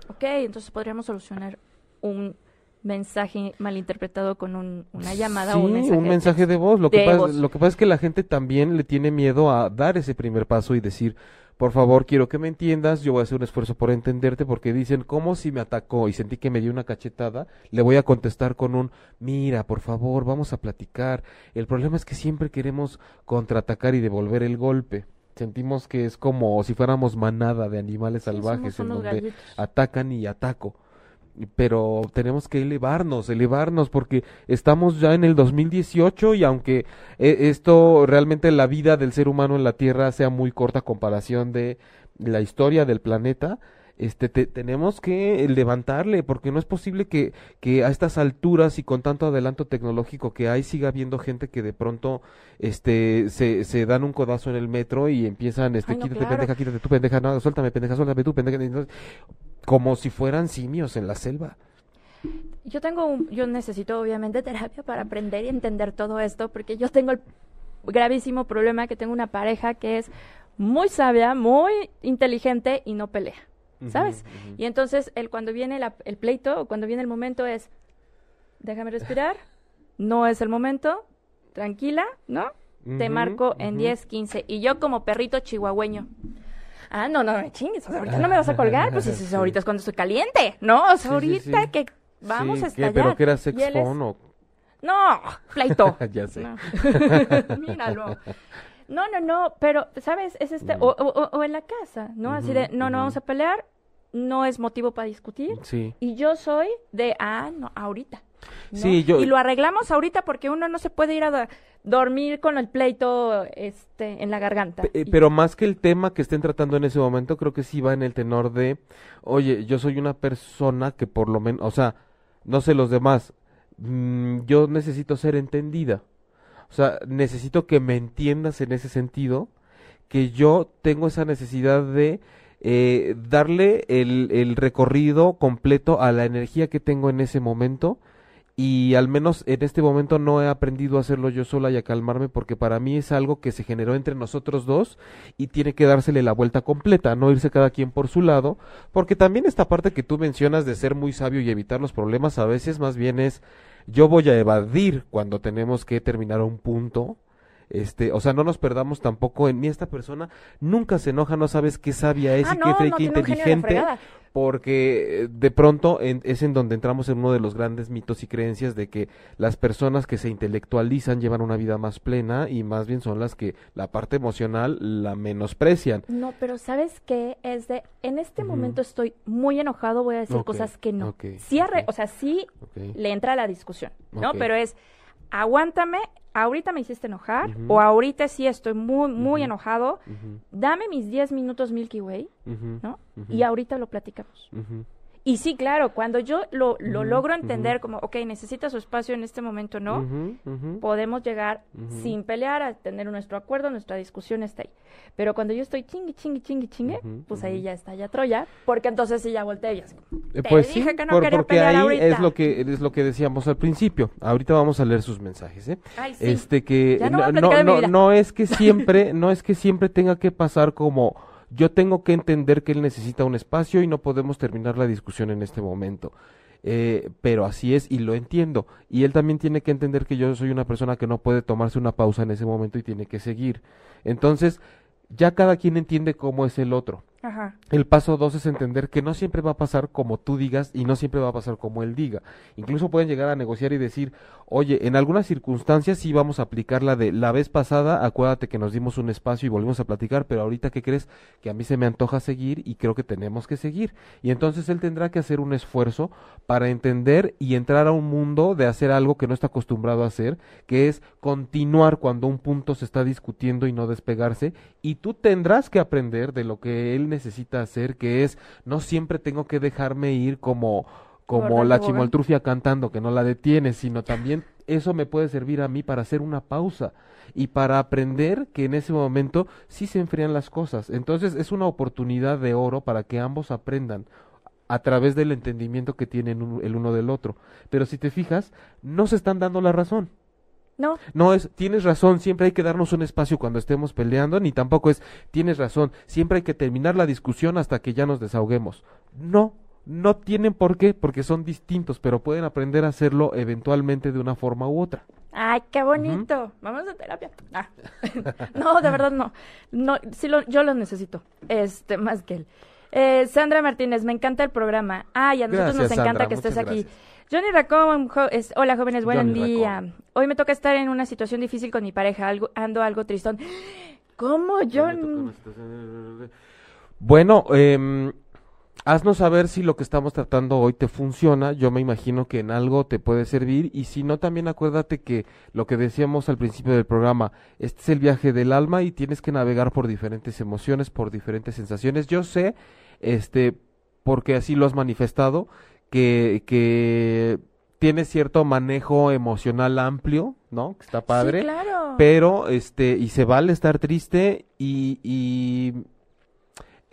Ok, entonces podríamos solucionar un mensaje malinterpretado con un, una llamada sí, o un mensaje, un mensaje de voz. Lo, que de pasa, voz. lo que pasa es que la gente también le tiene miedo a dar ese primer paso y decir, por favor, quiero que me entiendas, yo voy a hacer un esfuerzo por entenderte, porque dicen, ¿cómo si me atacó y sentí que me dio una cachetada? Le voy a contestar con un, mira, por favor, vamos a platicar. El problema es que siempre queremos contraatacar y devolver el golpe. Sentimos que es como si fuéramos manada de animales Sí, salvajes en donde gallitos. atacan y ataco. Pero tenemos que elevarnos, elevarnos, porque estamos ya en el 2018 y aunque eh, esto realmente la vida del ser humano en la Tierra sea muy corta a comparación de la historia del planeta, este te- tenemos que levantarle, porque no es posible que, que a estas alturas y con tanto adelanto tecnológico que hay siga habiendo gente que de pronto este se, se dan un codazo en el metro y empiezan este Ay, no, quítate claro. pendeja, quítate tú pendeja, no, suéltame pendeja, suéltame tú pendeja, entonces, como si fueran simios en la selva. Yo tengo un, yo necesito obviamente terapia para aprender y entender todo esto, porque yo tengo el gravísimo problema que tengo una pareja que es muy sabia, muy inteligente y no pelea, ¿sabes? Y entonces el cuando viene la- el pleito o cuando viene el momento es, déjame respirar, no es el momento, tranquila, ¿no? Te marco en ujú. 10, 15. Y yo como perrito chihuahueño. Ah, no, no me chingues. o sea, ahorita no me vas a colgar. Pues *laughs* si- ahorita es cuando estoy caliente. No, o sea, Sí, ahorita sí. que vamos a ¿qué? estallar. pero que era sex es- o No, pleito. *laughs* ya sé. No. *laughs* Míralo. No, no, no, pero, ¿sabes? Es este, o, o- o en la casa, ¿no? Así de, no, no vamos a pelear, no es motivo para discutir. Sí. Y yo soy de, ah, no, ahorita. ¿No? Sí, yo- Y lo arreglamos ahorita porque uno no se puede ir a do- dormir con el pleito este, en la garganta. Eh, Y- Pero más que el tema que estén tratando en ese momento, creo que sí va en el tenor de, oye, yo soy una persona que por lo menos, o sea, no sé los demás, mm, yo necesito ser entendida. O sea, necesito que me entiendas en ese sentido, que yo tengo esa necesidad de eh, darle el, el recorrido completo a la energía que tengo en ese momento y al menos en este momento no he aprendido a hacerlo yo sola y a calmarme porque para mí es algo que se generó entre nosotros dos y tiene que dársele la vuelta completa, no irse cada quien por su lado, porque también esta parte que tú mencionas de ser muy sabio y evitar los problemas a veces más bien es yo voy a evadir cuando tenemos que terminar un punto. Este, o sea, no nos perdamos tampoco en mí. Esta persona nunca se enoja, no sabes qué sabia es Ah, y no, qué no, inteligente. Porque eh, de pronto en- es en donde entramos en uno de los grandes mitos y creencias de que las personas que se intelectualizan llevan una vida más plena y más bien son las que la parte emocional la menosprecian. No, pero ¿sabes qué? Es de, en este momento estoy muy enojado, voy a decir cosas que no. ok, sí, arre- ok. o sea, sí le entra la discusión, ¿no? Pero es, aguántame, ahorita me hiciste enojar, Ujú. o ahorita sí estoy muy, muy enojado, dame mis 10 minutos Milky Way, ¿no? Y ahorita lo platicamos. Y sí, claro, cuando yo lo, lo logro entender como, ok, necesita su espacio en este momento, ¿no? Podemos llegar sin pelear a tener nuestro acuerdo, nuestra discusión está ahí. Pero cuando yo estoy chingui, chingui, chingue, Ujú, pues ahí ya está ya Troya, porque entonces sí ya volteé y así Eh, Te pues dije sí, que no por- quería porque pelear ahí ahorita. es lo que es lo que decíamos al principio. Ahorita vamos a leer sus mensajes, ¿eh? Ay, sí. Este que Ya no no, no es que siempre, no es que siempre tenga que pasar como yo tengo que entender que él necesita un espacio y no podemos terminar la discusión en este momento. Eh, pero así es y lo entiendo. Y él también tiene que entender que yo soy una persona que no puede tomarse una pausa en ese momento y tiene que seguir. Entonces, ya cada quien entiende cómo es el otro. Ajá. El paso dos es entender que no siempre va a pasar como tú digas y no siempre va a pasar como él diga. Incluso pueden llegar a negociar y decir, oye, en algunas circunstancias sí vamos a aplicar la de la vez pasada, acuérdate que nos dimos un espacio y volvimos a platicar, pero ahorita ¿qué crees? Que a mí se me antoja seguir y creo que tenemos que seguir. Y entonces él tendrá que hacer un esfuerzo para entender y entrar a un mundo de hacer algo que no está acostumbrado a hacer, que es continuar cuando un punto se está discutiendo y no despegarse. Y tú tendrás que aprender de lo que él necesita hacer, que es no siempre tengo que dejarme ir como como la chimoltrufia cantando, que no la detienes, sino también eso me puede servir a mí para hacer una pausa y para aprender que en ese momento sí se enfrían las cosas. Entonces es una oportunidad de oro para que ambos aprendan a través del entendimiento que tienen el uno del otro. Pero si te fijas, no se están dando la razón. No. No es, tienes razón, siempre hay que darnos un espacio cuando estemos peleando, ni tampoco es, tienes razón, siempre hay que terminar la discusión hasta que ya nos desahoguemos. No, no tienen por qué, porque son distintos, pero pueden aprender a hacerlo eventualmente de una forma u otra. Ay, qué bonito. Vamos a terapia. Ah. *laughs* no, de verdad no. No, sí lo, yo lo necesito. Este, más que él. Eh, Sandra Martínez, me encanta el programa. Ay, a nosotros nos encanta que estés aquí. Johnny Racón, es, hola jóvenes, buen día. Hoy me toca estar en una situación difícil con mi pareja, algo, ando algo tristón. ¿Cómo, John? Bueno, eh, haznos saber si lo que estamos tratando hoy te funciona. Yo me imagino que en algo te puede servir. Y si no, también acuérdate que lo que decíamos al principio del programa, este es el viaje del alma y tienes que navegar por diferentes emociones, por diferentes sensaciones. Yo sé, este, porque así lo has manifestado, que, que tienes cierto manejo emocional amplio, ¿no? Que está padre. Sí, claro. Pero, este, y se vale estar triste y, y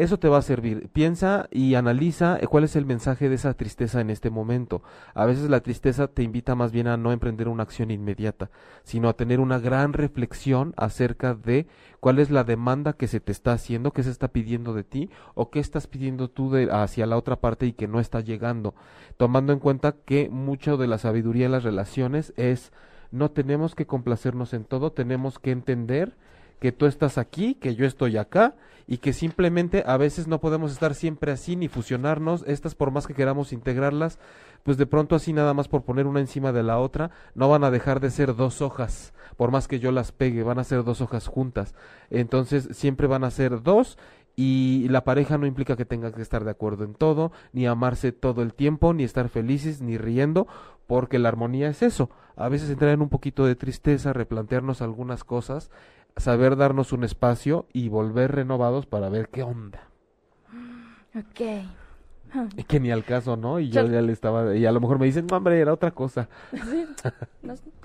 eso te va a servir. Piensa y analiza eh, cuál es el mensaje de esa tristeza en este momento. A veces la tristeza te invita más bien a no emprender una acción inmediata, sino a tener una gran reflexión acerca de cuál es la demanda que se te está haciendo, qué se está pidiendo de ti o qué estás pidiendo tú de, hacia la otra parte y que no está llegando. Tomando en cuenta que mucho de la sabiduría en las relaciones es no tenemos que complacernos en todo, tenemos que entender que tú estás aquí, que yo estoy acá y que simplemente a veces no podemos estar siempre así ni fusionarnos, estas por más que queramos integrarlas, pues de pronto así nada más por poner una encima de la otra, no van a dejar de ser dos hojas, por más que yo las pegue, van a ser dos hojas juntas. Entonces siempre van a ser dos y la pareja no implica que tenga que estar de acuerdo en todo, ni amarse todo el tiempo, ni estar felices, ni riendo, porque la armonía es eso. A veces entrar en un poquito de tristeza, replantearnos algunas cosas saber darnos un espacio y volver renovados para ver qué onda. Ok. Y que ni al caso, ¿no? Y yo, ya le estaba, y a lo mejor me dicen, no, hombre, era otra cosa. Sí,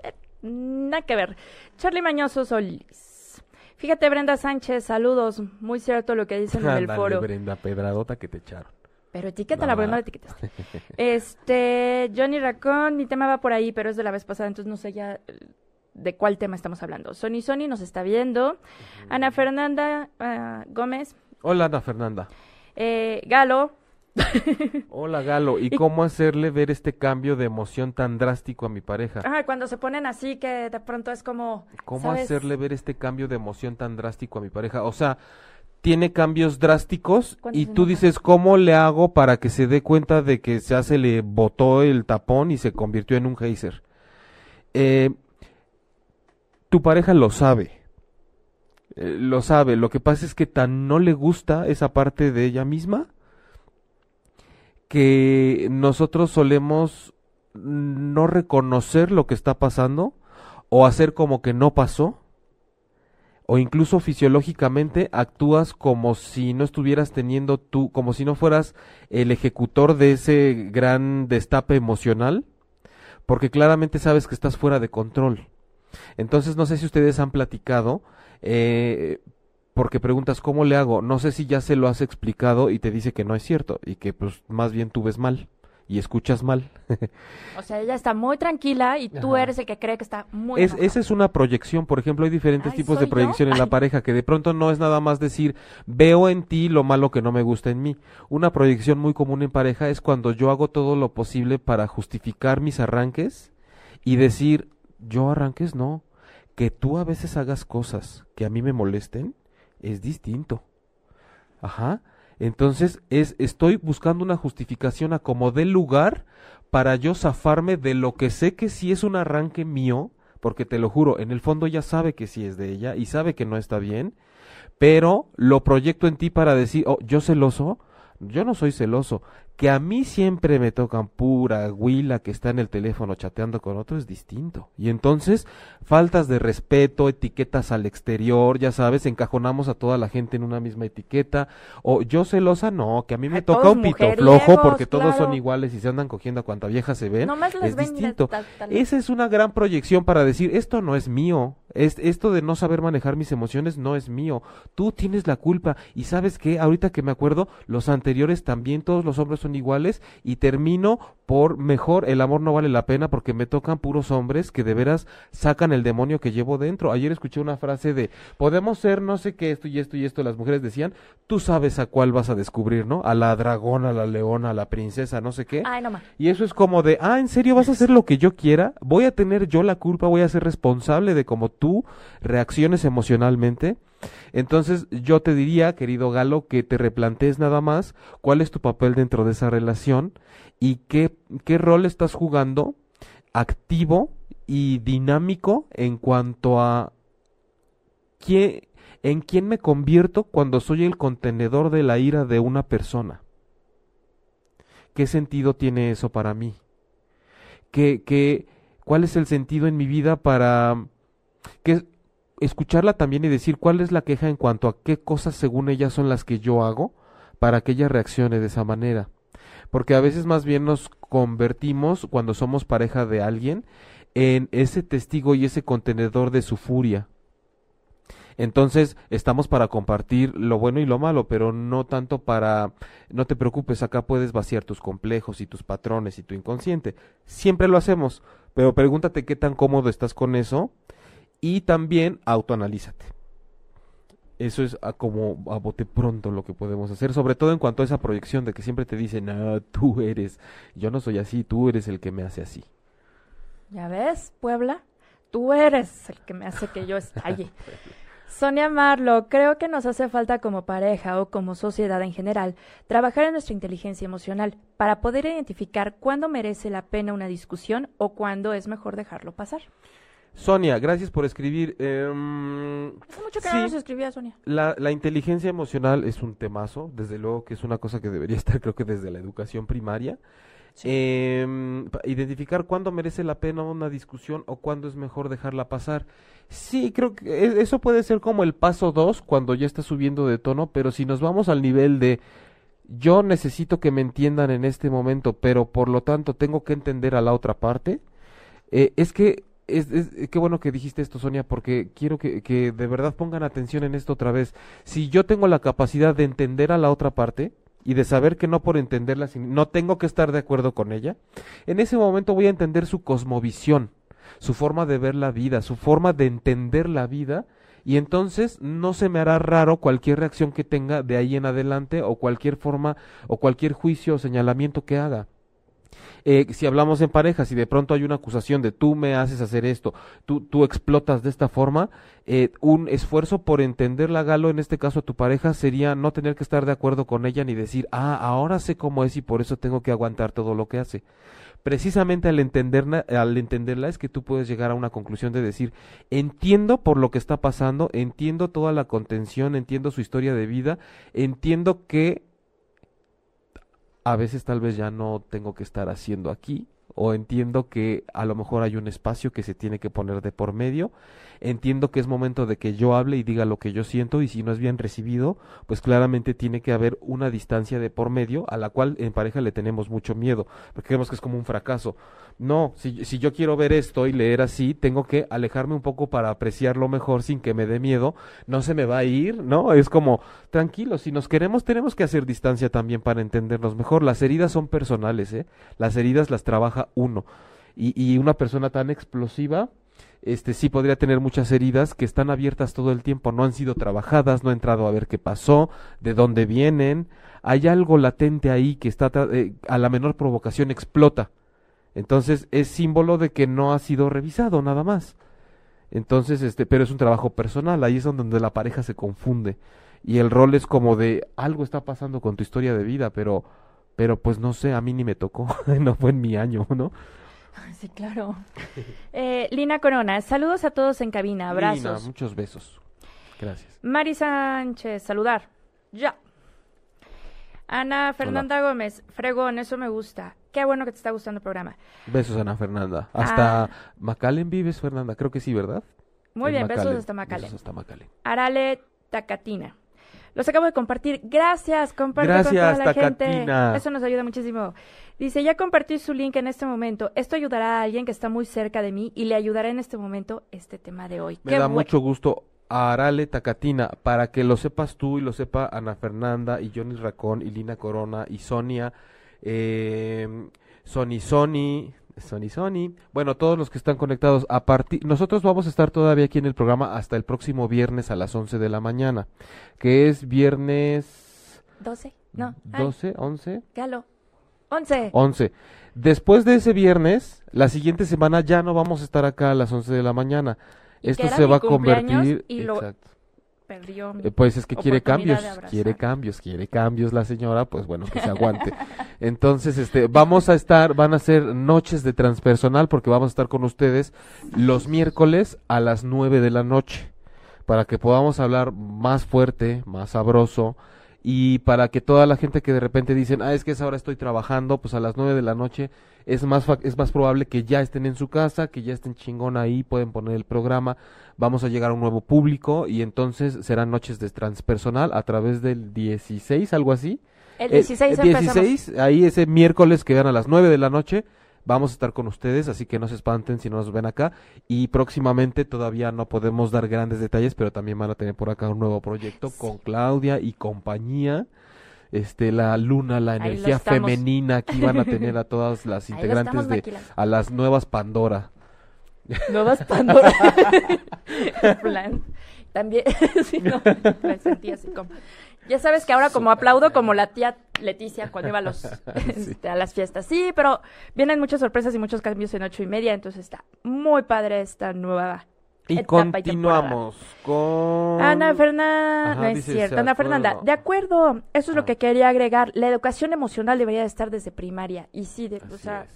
eh, nada que ver. Charlie Mañoso Solís. Fíjate, Brenda Sánchez, saludos. Muy cierto lo que dicen en el foro. Brenda, pedradota que te echaron. Pero etiqueta la Brenda, etiquetas. Este, Johnny Racón, mi tema va por ahí, pero es de la vez pasada, entonces no sé ya de cuál tema estamos hablando. Sony Sony nos está viendo. Ana Fernanda ah, Gómez. Hola, Ana Fernanda. Eh, Galo. *laughs* Hola, Galo. ¿Y cómo hacerle ver este cambio de emoción tan drástico a mi pareja? Ah, cuando se ponen así que de pronto es como... ¿Cómo hacerle ver este cambio de emoción tan drástico a mi pareja? O sea, tiene cambios drásticos y tú dices, ¿cómo le hago para que se dé cuenta de que ya se le botó el tapón y se convirtió en un geyser? Eh, tu pareja lo sabe. Eh, lo sabe. Lo que pasa es que tan no le gusta esa parte de ella misma que nosotros solemos no reconocer lo que está pasando o hacer como que no pasó o incluso fisiológicamente actúas como si no estuvieras teniendo tú, como si no fueras el ejecutor de ese gran destape emocional, porque claramente sabes que estás fuera de control. Entonces no sé si ustedes han platicado, eh, porque preguntas cómo le hago, no sé si ya se lo has explicado y te dice que no es cierto y que pues más bien tú ves mal y escuchas mal. o sea, ella está muy tranquila y tú eres el que cree que está muy es, Esa es una proyección, por ejemplo, hay diferentes tipos de proyección en la pareja, que de pronto no es nada más decir, veo en ti lo malo que no me gusta en mí. Una proyección muy común en pareja es cuando yo hago todo lo posible para justificar mis arranques y decir, yo arranques no. Que tú a veces hagas cosas que a mí me molesten es distinto. Ajá. Entonces es estoy buscando una justificación a como dé lugar para yo zafarme de lo que sé que sí es un arranque mío, porque te lo juro, en el fondo ya sabe que sí es de ella y sabe que no está bien, pero lo proyecto en ti para decir, oh, yo celoso, yo no soy celoso. Que a mí siempre me tocan pura huila que está en el teléfono chateando con otro es distinto. Y entonces, faltas de respeto, etiquetas al exterior, ya sabes, encajonamos a toda la gente en una misma etiqueta. O yo celosa, no, que a mí me toca un pito flojo porque todos son iguales y se andan cogiendo a cuanta vieja se ven. Nomás les es ven distinto. tal- tal- Esa es una gran proyección para decir, esto no es mío. Es, esto de no saber manejar mis emociones no es mío. Tú tienes la culpa. Y sabes que, ahorita que me acuerdo, los anteriores también, todos los hombres son iguales. Y termino por mejor, el amor no vale la pena porque me tocan puros hombres que de veras sacan el demonio que llevo dentro. Ayer escuché una frase de, podemos ser no sé qué, esto y esto y esto. Las mujeres decían, tú sabes a cuál vas a descubrir, ¿no? A la dragona, a la leona, a la princesa, no sé qué. Ay, no. Y eso es como de, ah, ¿en serio vas a hacer lo que yo quiera? ¿Voy a tener yo la culpa? ¿Voy a ser responsable de cómo tú reacciones emocionalmente? Entonces yo te diría, querido Galo, que te replantees nada más cuál es tu papel dentro de esa relación y qué, qué rol estás jugando activo y dinámico en cuanto a quién, en quién me convierto cuando soy el contenedor de la ira de una persona. ¿Qué sentido tiene eso para mí? ¿Qué, qué, ¿Cuál es el sentido en mi vida para que, escucharla también y decir cuál es la queja en cuanto a qué cosas según ella son las que yo hago para que ella reaccione de esa manera? Porque a veces más bien nos convertimos cuando somos pareja de alguien en ese testigo y ese contenedor de su furia. Entonces estamos para compartir lo bueno y lo malo, pero no tanto para, no te preocupes, acá puedes vaciar tus complejos y tus patrones y tu inconsciente. Siempre lo hacemos, pero pregúntate qué tan cómodo estás con eso y también autoanalízate. Eso es a como a bote pronto lo que podemos hacer, sobre todo en cuanto a esa proyección de que siempre te dicen, ah, tú eres, yo no soy así, tú eres el que me hace así. ¿Ya ves, Puebla? Tú eres el que me hace que yo estalle. *laughs* Sonia Marlo, creo que nos hace falta como pareja o como sociedad en general trabajar en nuestra inteligencia emocional para poder identificar cuándo merece la pena una discusión o cuándo es mejor dejarlo pasar. Sonia, gracias por escribir. Em, Hace mucho que Sí. no nos escribía Sonia. La, la inteligencia emocional es un temazo, desde luego que es una cosa que debería *laughs* estar creo que desde la educación primaria. Em, pa- identificar cuándo merece la pena una discusión o cuándo es mejor dejarla pasar. Sí, creo que e- eso puede ser como el paso dos cuando ya está subiendo de tono, pero si nos vamos al nivel de yo necesito que me entiendan en este momento, pero por lo tanto tengo que entender a la otra parte, eh, es que es, es- eh, qué bueno que dijiste esto, Sonia, porque quiero que, que de verdad pongan atención en esto otra vez. Si yo tengo la capacidad de entender a la otra parte y de saber que no por entenderla no tengo que estar de acuerdo con ella, en ese momento voy a entender su cosmovisión, su forma de ver la vida, su forma de entender la vida. Y entonces no se me hará raro cualquier reacción que tenga de ahí en adelante o cualquier forma o cualquier juicio o señalamiento que haga. Eh, si hablamos en pareja, si de pronto hay una acusación de tú me haces hacer esto, tú, tú explotas de esta forma, eh, un esfuerzo por entenderla, Galo, en este caso a tu pareja, sería no tener que estar de acuerdo con ella ni decir, ah, ahora sé cómo es y por eso tengo que aguantar todo lo que hace. Precisamente al entenderla, al entenderla es que tú puedes llegar a una conclusión de decir, entiendo por lo que está pasando, entiendo toda la contención, entiendo su historia de vida, entiendo que a veces tal vez ya no tengo que estar haciendo aquí o entiendo que a lo mejor hay un espacio que se tiene que poner de por medio, entiendo que es momento de que yo hable y diga lo que yo siento y si no es bien recibido, pues claramente tiene que haber una distancia de por medio a la cual en pareja le tenemos mucho miedo, porque creemos que es como un fracaso. No, si, si yo quiero ver esto y leer así, tengo que alejarme un poco para apreciarlo mejor sin que me dé miedo, no se me va a ir, ¿no? Es como, tranquilo, si nos queremos tenemos que hacer distancia también para entendernos mejor. Las heridas son personales, ¿eh? Las heridas las trabaja uno. Y, y una persona tan explosiva, este sí podría tener muchas heridas que están abiertas todo el tiempo, no han sido trabajadas, no ha entrado a ver qué pasó, de dónde vienen. Hay algo latente ahí que está eh, a la menor provocación explota. Entonces es símbolo de que no ha sido revisado nada más. Entonces, este, pero es un trabajo personal, ahí es donde la pareja se confunde. Y el rol es como de algo está pasando con tu historia de vida, pero pero pues no sé, a mí ni me tocó, *laughs* no fue en mi año, ¿no? *laughs* Sí, claro. Eh, Lina Corona, saludos a todos en cabina, abrazos. Lina, muchos besos. Gracias. Mari Sánchez, saludar. Ya. Ana Fernanda Gómez, fregón, eso me gusta. Qué bueno que te está gustando el programa. Besos, Ana Fernanda. Hasta Ah. McAllen vives, Fernanda. Creo que sí, ¿verdad? Muy En bien, besos hasta Macale. Besos hasta McAllen. Arale Tacatina. Los acabo de compartir. Gracias, comparte con Gracias, toda la gente. Eso nos ayuda muchísimo. Dice, ya compartí su link en este momento. Esto ayudará a alguien que está muy cerca de mí y le ayudará en este momento este tema de hoy. Me Qué da mucho gusto a Arale Tacatina, para que lo sepas tú y lo sepa Ana Fernanda y Johnny Racón y Lina Corona y Sonia, eh, Sony Sony, Sony Sony, bueno, todos los que están conectados a partir, nosotros vamos a estar todavía aquí en el programa hasta el próximo viernes a las 11 de la mañana, que es viernes 12. No. ay, 12, 11, Galo. 11. 11. Después de ese viernes, la siguiente semana ya no vamos a estar acá a las 11 de la mañana. Esto se va a convertir. y lo-. Perdió mi- Eh, Pues es que quiere cambios, quiere cambios, quiere cambios la señora, pues bueno, que se aguante. Entonces, este, vamos a estar, van a ser noches de transpersonal porque vamos a estar con ustedes los miércoles a las nueve de la noche para que podamos hablar más fuerte, más sabroso y para que toda la gente que de repente dicen, ah, es que esa hora estoy trabajando, pues a las nueve de la noche es más, es más probable que ya estén en su casa, que ya estén chingón ahí, pueden poner el programa, vamos a llegar a un nuevo público y entonces serán noches de transpersonal a través del 16, algo así. El Eh, 16 eh, empezamos. 16, ahí ese miércoles que vean a las 9 de la noche, vamos a estar con ustedes, así que no se espanten si no nos ven acá. Y próximamente todavía no podemos dar grandes detalles, pero también van a tener por acá un nuevo proyecto con Claudia y compañía. Este, la luna, la energía femenina, aquí van a tener a *laughs* todas las integrantes de, maquilando. a las nuevas Pandora. Nuevas *laughs* Pandora. *laughs* Plan, También, sí, no, me sentí así como. Ya sabes que ahora como aplaudo como la tía Leticia cuando iba a, los, *laughs* este, a las fiestas. Sí, pero vienen muchas sorpresas y muchos cambios en ocho y media, entonces está muy padre esta nueva Y etapa y temporada. continuamos con... Ana Fernanda, no es cierto, Ana. Fernanda, de acuerdo, eso es lo Ah. que quería agregar, la educación emocional debería de estar desde primaria, y sí, de, o sea,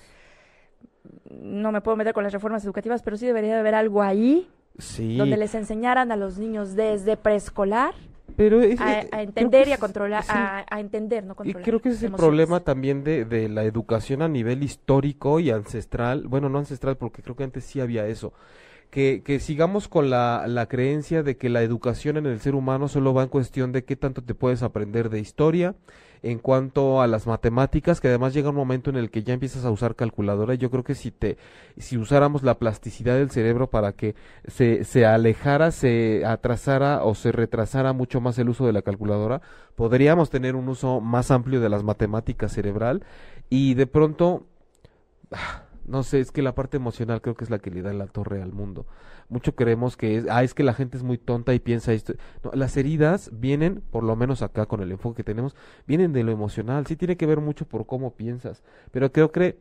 no me puedo meter con las reformas educativas, pero sí debería de haber algo ahí Sí, donde les enseñaran a los niños desde preescolar pero es- a, entender y a controlar, sí. a, a entender, no Y controlar. creo que ese es el problema también de, de la educación a nivel histórico y ancestral. Bueno, no ancestral, porque creo que antes sí había eso. Que, que sigamos con la, la creencia de que la educación en el ser humano solo va en cuestión de qué tanto te puedes aprender de historia, en cuanto a las matemáticas, que además llega un momento en el que ya empiezas a usar calculadora. Yo creo que si te, si usáramos la plasticidad del cerebro para que se, se alejara, se atrasara o se retrasara mucho más el uso de la calculadora, podríamos tener un uso más amplio de las matemáticas cerebral y de pronto, ah, no sé, es que la parte emocional creo que es la que le da la torre al mundo. Mucho creemos que es, ah, es que la gente es muy tonta y piensa esto. No, las heridas vienen, por lo menos acá con el enfoque que tenemos, vienen de lo emocional. Sí tiene que ver mucho por cómo piensas, pero creo que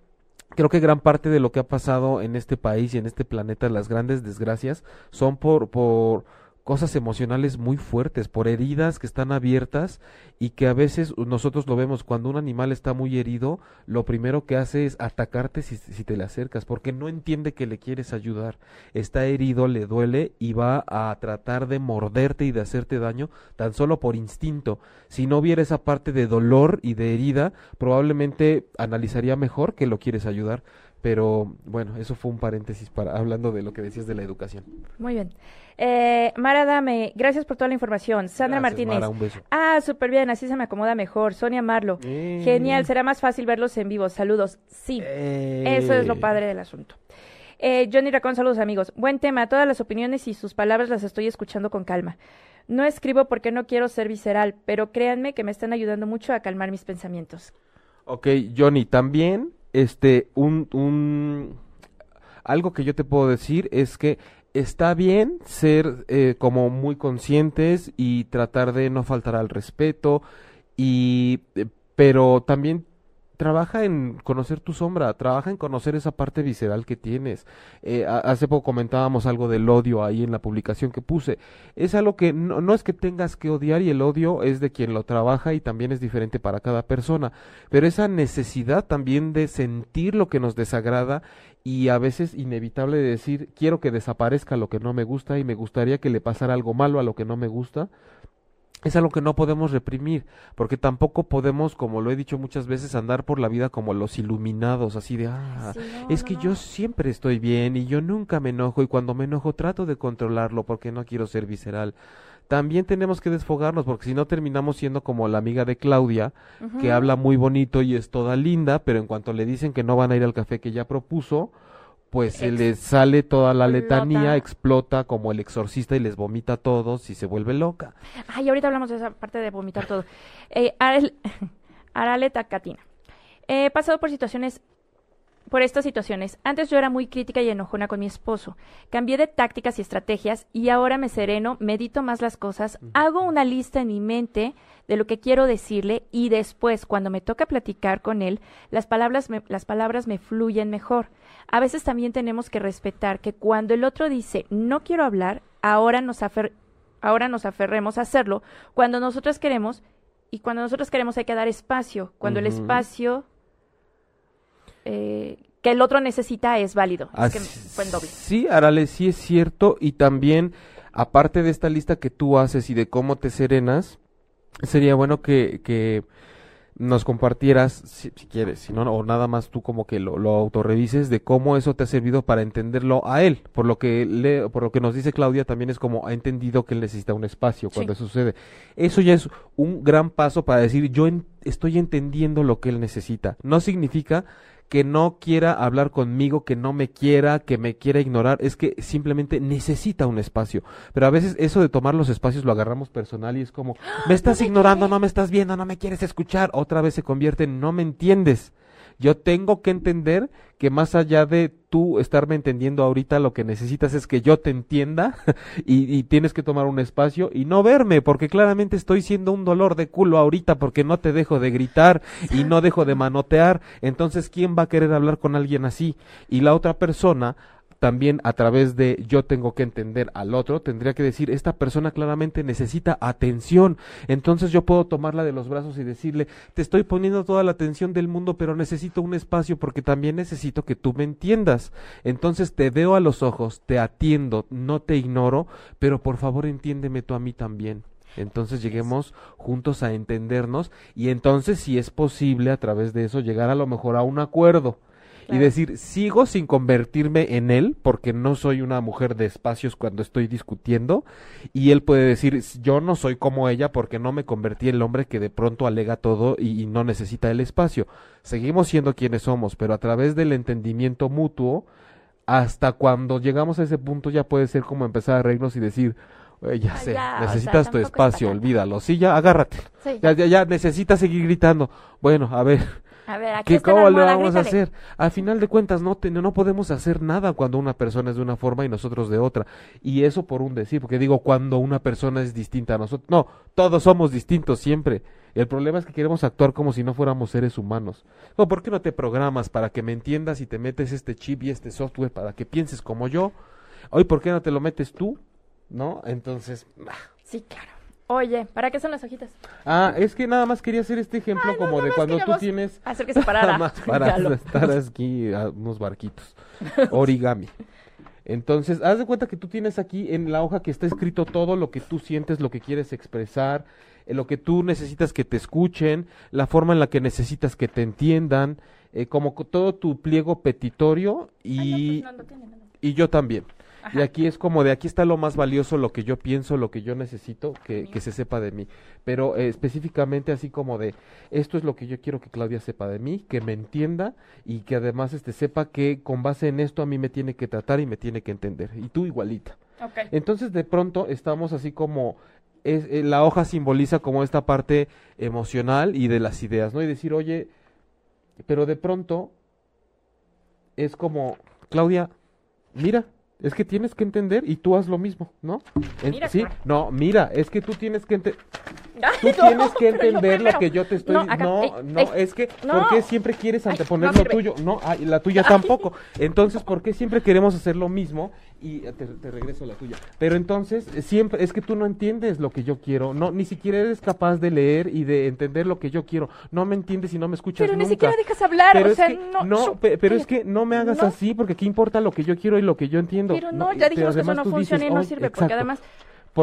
Creo que gran parte de lo que ha pasado en este país y en este planeta, las grandes desgracias, son por, por cosas emocionales muy fuertes, por heridas que están abiertas y que a veces nosotros lo vemos cuando un animal está muy herido, lo primero que hace es atacarte si, si te le acercas, porque no entiende que le quieres ayudar. Está herido, le duele y va a tratar de morderte y de hacerte daño tan solo por instinto. Si no hubiera esa parte de dolor y de herida, probablemente analizaría mejor que lo quieres ayudar. Pero bueno, eso fue un paréntesis para hablando de lo que decías de la educación. Muy bien. Eh, Mara Dame, gracias por toda la información. Sandra Gracias, Martínez. Mara, un beso. Ah, súper bien, así se me acomoda mejor. Sonia Marlo. Eh. Genial, será más fácil verlos en vivo. Saludos. Sí, eso es lo Eh. padre del asunto. Eh, Johnny Racón, saludos amigos. Buen tema, todas las opiniones y sus palabras las estoy escuchando con calma. No escribo porque no quiero ser visceral, pero créanme que me están ayudando mucho a calmar mis pensamientos. Ok, Johnny, también, este, un, un, algo que yo te puedo decir es que está bien ser eh, como muy conscientes y tratar de no faltar al respeto y, eh, pero también trabaja en conocer tu sombra, trabaja en conocer esa parte visceral que tienes. Eh, hace poco comentábamos algo del odio ahí en la publicación que puse. Es algo que no, no es que tengas que odiar y el odio es de quien lo trabaja y también es diferente para cada persona, pero esa necesidad también de sentir lo que nos desagrada y a veces inevitable de decir quiero que desaparezca lo que no me gusta y me gustaría que le pasara algo malo a lo que no me gusta es algo que no podemos reprimir, porque tampoco podemos, como lo he dicho muchas veces, andar por la vida como los iluminados, así de, ah, es que yo siempre estoy bien y yo nunca me enojo y cuando me enojo trato de controlarlo porque no quiero ser visceral. También tenemos que desfogarnos porque si no terminamos siendo como la amiga de Claudia, que habla muy bonito y es toda linda, pero en cuanto le dicen que no van a ir al café que ya propuso, pues se les sale toda la letanía, explota como el exorcista y les vomita a todos y se vuelve loca. Ay, ahorita hablamos de esa parte de vomitar todo. Eh, *laughs* Araleta Catina. He pasado por situaciones por estas situaciones. Antes yo era muy crítica y enojona con mi esposo. Cambié de tácticas y estrategias y ahora me sereno, medito más las cosas, hago una lista en mi mente de lo que quiero decirle y después, cuando me toca platicar con él, las palabras me, las palabras me fluyen mejor. A veces también tenemos que respetar que cuando el otro dice no quiero hablar, ahora nos, ahora nos aferremos a hacerlo cuando nosotros queremos y cuando nosotros queremos hay que dar espacio. Cuando el espacio eh, que el otro necesita es válido. Sí, Arale, sí es cierto. Y también, aparte de esta lista que tú haces y de cómo te serenas, sería bueno que, que nos compartieras, si, quieres, si no, o nada más tú como que lo, lo autorrevises de cómo eso te ha servido para entenderlo a él. Por lo que le, por lo que nos dice Claudia, también es como ha entendido que él necesita un espacio cuando eso sucede. Eso ya es un gran paso para decir yo estoy entendiendo lo que él necesita. No significa que no quiera hablar conmigo, que no me quiera, que me quiera ignorar, es que simplemente necesita un espacio. Pero a veces eso de tomar los espacios lo agarramos personal y es como, *gasps* me estás ignorando, no me estás viendo, no me quieres escuchar, otra vez se convierte en no me entiendes. Yo tengo que entender que más allá de tú estarme entendiendo ahorita, lo que necesitas es que yo te entienda *laughs* y, tienes que tomar un espacio y no verme, porque claramente estoy siendo un dolor de culo ahorita porque no te dejo de gritar y no dejo de manotear. Entonces, ¿quién va a querer hablar con alguien así? Y la otra persona también a través de yo tengo que entender al otro, tendría que decir, esta persona claramente necesita atención. Entonces yo puedo tomarla de los brazos y decirle, te estoy poniendo toda la atención del mundo, pero necesito un espacio porque también necesito que tú me entiendas. Entonces te veo a los ojos, te atiendo, no te ignoro, pero por favor entiéndeme tú a mí también. Entonces lleguemos juntos a entendernos y entonces si es posible a través de eso llegar a lo mejor a un acuerdo y decir, sigo sin convertirme en él, porque no soy una mujer de espacios cuando estoy discutiendo, y él puede decir, yo no soy como ella porque no me convertí en el hombre que de pronto alega todo y, no necesita el espacio. Seguimos siendo quienes somos, pero a través del entendimiento mutuo, hasta cuando llegamos a ese punto ya puede ser como empezar a reírnos y decir, ya sé, necesitas tu espacio, olvídalo. Sí, ya, agárrate. Ya, ya, ya, necesitas seguir gritando. Bueno, a ver, a ver, aquí ¿Qué, ¿Cómo le vamos a hacer? Al final de cuentas, no, no podemos hacer nada cuando una persona es de una forma y nosotros de otra. Y eso por un decir, porque digo, cuando una persona es distinta a nosotros. No, todos somos distintos siempre. El problema es que queremos actuar como si no fuéramos seres humanos. No, ¿por qué no te programas para que me entiendas y te metes este chip y este software para que pienses como yo? Hoy, ¿por qué no te lo metes tú? ¿No? Entonces... Sí, claro. Oye, ¿para qué son las hojitas? Ah, es que nada más quería hacer este ejemplo como de cuando tú tienes... Hacer que se parara. *laughs* más *laughs* para estar aquí a unos barquitos. *laughs* Origami. Entonces, haz de cuenta que tú tienes aquí en la hoja que está escrito todo lo que tú sientes, lo que quieres expresar, eh, lo que tú necesitas que te escuchen, la forma en la que necesitas que te entiendan, eh, como todo tu pliego petitorio y, pues y yo también. Y aquí es como de aquí está lo más valioso, lo que yo pienso, lo que yo necesito que, que se sepa de mí. Pero eh, específicamente así como de esto es lo que yo quiero que Claudia sepa de mí, que me entienda y que además este sepa que con base en esto a mí me tiene que tratar y me tiene que entender. Y tú igualita. Entonces de pronto estamos así como es, eh, la hoja simboliza como esta parte emocional y de las ideas, ¿no? Y decir, oye, pero de pronto es como, Claudia, mira, es que tienes que entender y tú haz lo mismo, ¿no? sí, no, mira, es que tú tienes que entender. Tú *laughs* tienes que entender lo que yo te estoy diciendo. No, no, eh, es que, ¿por qué siempre quieres anteponer lo tuyo? No, la tuya tampoco. Entonces, ¿por qué siempre queremos hacer lo mismo? Y te, te, regreso la tuya. Pero entonces, siempre, es que tú no entiendes lo que yo quiero. No, ni siquiera eres capaz de leer y de entender lo que yo quiero. No me entiendes y no me escuchas Pero ni siquiera dejas hablar, pero o sea, no. No, pero es que no me hagas así, porque ¿qué importa lo que yo quiero y lo que yo entiendo? Pero no, ya dijimos que eso no funciona y no sirve, porque además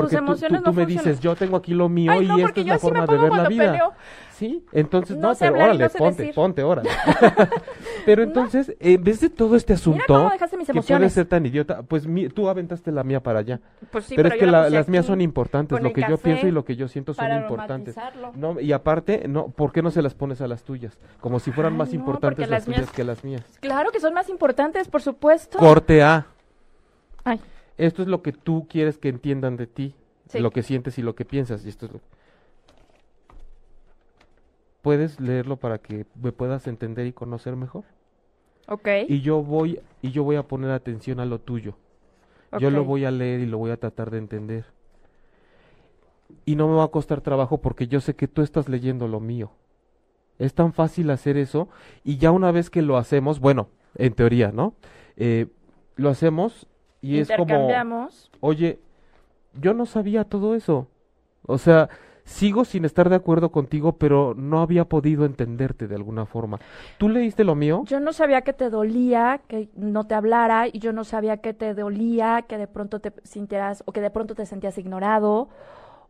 porque tus tú- emociones tú, tú no me dices, yo tengo aquí lo mío Ay, y esta es la forma de ver la vida. peleo. Sí, entonces No pero hablar órale, ponte, decir. ponte, órale. *laughs* pero entonces, en vez de todo este asunto, mis que puede ser tan idiota, pues mi- tú aventaste la mía para allá. Pues sí, pero, es que la las mías son importantes, lo que yo pienso y lo que yo siento son importantes. No, y aparte, no, ¿por qué no se las pones a las tuyas? Como si fueran Ay, más importantes las tuyas que las mías. Claro que son más importantes, por supuesto. Corte A. Ay, Esto es lo que tú quieres que entiendan de ti, Sí. lo que sientes y lo que piensas. Y esto es lo... ¿Puedes leerlo para que me puedas entender y conocer mejor? ok. Y yo voy y yo voy a poner atención a lo tuyo. Yo lo voy a leer y lo voy a tratar de entender. Y no me va a costar trabajo porque yo sé que tú estás leyendo lo mío. Es tan fácil hacer eso y ya una vez que lo hacemos, bueno, en teoría, ¿no? Eh, lo hacemos y es como, oye, yo no sabía todo eso. O sea, sigo sin estar de acuerdo contigo, pero no había podido entenderte de alguna forma. ¿Tú leíste lo mío? Yo no sabía que te dolía que no te hablara y yo no sabía que te dolía que de pronto te sintieras o que de pronto te sentías ignorado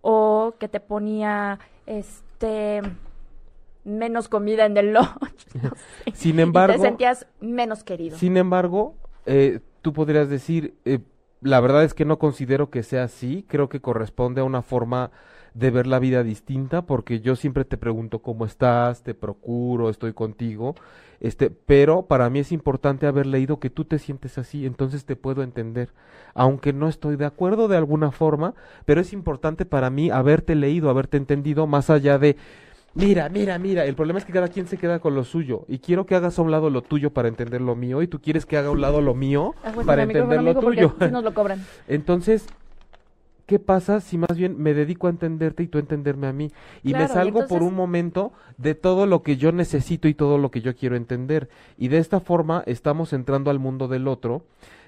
o que te ponía este menos comida en el lunch. *laughs* no sé. Sin y embargo, te sentías menos querido. Sin embargo, eh, tú podrías decir, eh, la verdad es que no considero que sea así, creo que corresponde a una forma de ver la vida distinta, porque yo siempre te pregunto cómo estás, te procuro, estoy contigo, este, pero para mí es importante haber leído que tú te sientes así, entonces te puedo entender, aunque no estoy de acuerdo de alguna forma, pero es importante para mí haberte leído, haberte entendido, más allá de Mira, mira, mira, el problema es que cada quien se queda con lo suyo y quiero que hagas a un lado lo tuyo para entender lo mío y tú quieres que haga a un lado lo mío Aguántame para entender lo tuyo. sí nos lo cobran. *laughs* Entonces, ¿qué pasa si más bien me dedico a entenderte y tú a entenderme a mí? Y Claro, me y salgo por un momento de todo lo que yo necesito y todo lo que yo quiero entender. Y de esta forma estamos entrando al mundo del otro,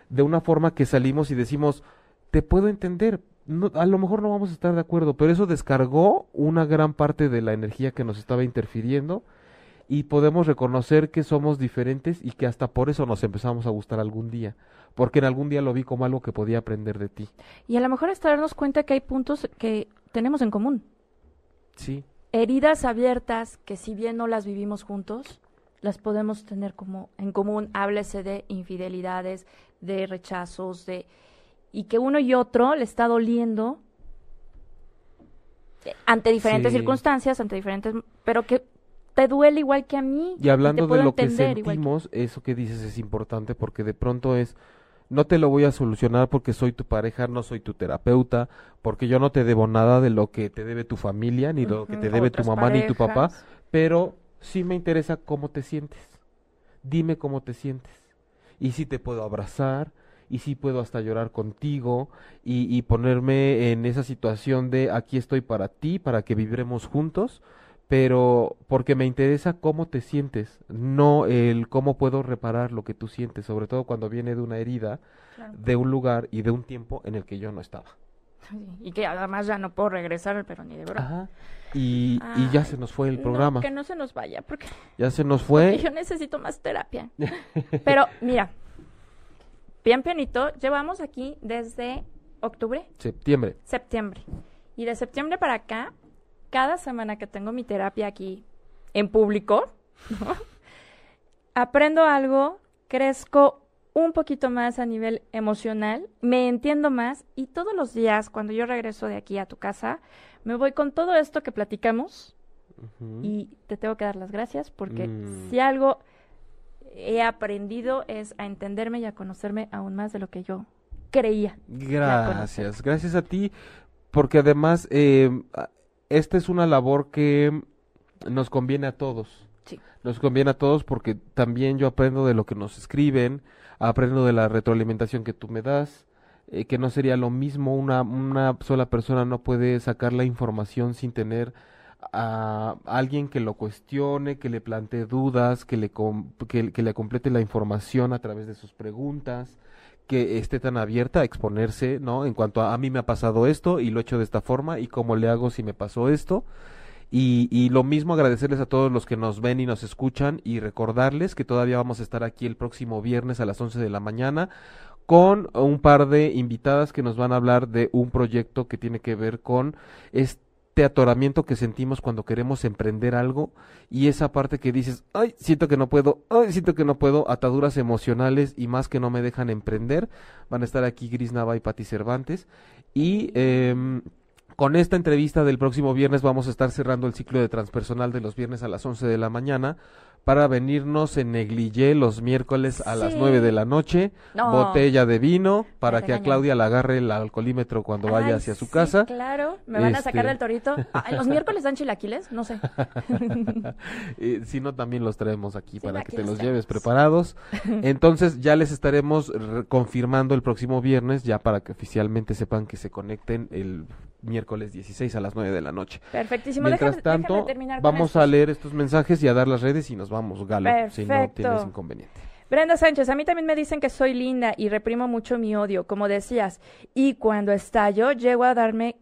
de una forma que salimos y decimos, te puedo entender. No, a lo mejor no vamos a estar de acuerdo, pero eso descargó una gran parte de la energía que nos estaba interfiriendo y podemos reconocer que somos diferentes y que hasta por eso nos empezamos a gustar algún día, porque en algún día lo vi como algo que podía aprender de ti. Y a lo mejor hasta darnos cuenta que hay puntos que tenemos en común. Sí, Heridas abiertas que si bien no las vivimos juntos, las podemos tener como en común. Háblese de infidelidades, de rechazos, de y que uno y otro le está doliendo eh, ante diferentes Sí. circunstancias, ante diferentes, pero que te duele igual que a mí. y hablando de lo que sentimos, eso que dices es importante porque de pronto es, no te lo voy a solucionar porque soy tu pareja, no soy tu terapeuta, porque yo no te debo nada de lo que te debe tu familia, ni de lo que te debe tu mamá ni tu papá, pero sí me interesa cómo te sientes. Dime cómo te sientes. Y si te puedo abrazar, y si puedo hasta llorar contigo, y, y ponerme en esa situación de aquí estoy para ti, para que viviremos juntos, pero porque me interesa cómo te sientes, no el cómo puedo reparar lo que tú sientes, sobre todo cuando viene de una herida, Claro. de un lugar y de un tiempo en el que yo no estaba. Y que además ya no puedo regresar, pero ni de broma. Y, y ya se nos fue el no, programa. que no se nos vaya, porque Ya se nos porque fue. yo necesito más terapia. Pero mira, bien pianito, llevamos aquí desde octubre, Septiembre. septiembre. Y de septiembre para acá, cada semana que tengo mi terapia aquí en público, *laughs* ¿no? aprendo algo, crezco un poquito más a nivel emocional, me entiendo más y todos los días cuando yo regreso de aquí a tu casa, me voy con todo esto que platicamos y te tengo que dar las gracias porque Mm. si algo he aprendido es a entenderme y a conocerme aún más de lo que yo creía. Gracias, gracias a ti, porque además eh, esta es una labor que nos conviene a todos. Sí. Nos conviene a todos porque también yo aprendo de lo que nos escriben, aprendo de la retroalimentación que tú me das, eh, que no sería lo mismo, una, una sola persona no puede sacar la información sin tener a alguien que lo cuestione, que le plantee dudas, que le, que, que le complete la información a través de sus preguntas, que esté tan abierta a exponerse, ¿no? En cuanto a, a mí me ha pasado esto y lo he hecho de esta forma y cómo le hago si me pasó esto. Y, y lo mismo agradecerles a todos los que nos ven y nos escuchan y recordarles que todavía vamos a estar aquí el próximo viernes a las 11 de la mañana con un par de invitadas que nos van a hablar de un proyecto que tiene que ver con este atoramiento que sentimos cuando queremos emprender algo y esa parte que dices, ay, siento que no puedo, ay, siento que no puedo, ataduras emocionales y más que no me dejan emprender. Van a estar aquí Gris Nava y Pati Cervantes y... Eh, con esta entrevista del próximo viernes vamos a estar cerrando el ciclo de transpersonal de los viernes a las 11 de la mañana para venirnos en negligé los miércoles a las 9 de la noche, botella de vino para que a Claudia le agarre el alcoholímetro cuando vaya hacia su casa. Claro, me van a sacar este del torito. ¿Los miércoles dan chilaquiles? No sé. *laughs* si no, también los traemos aquí para que te los lleves preparados. *laughs* Entonces ya les estaremos confirmando el próximo viernes, ya para que oficialmente sepan que se conecten el miércoles 16 a las 9 de la noche. Perfectísimo. Mientras tanto, vamos a leer estos mensajes y a dar las redes y nos vamos, Galo, si no tienes inconveniente. Brenda Sánchez, a mí también me dicen que soy linda y reprimo mucho mi odio, como decías, y cuando estallo llego a darme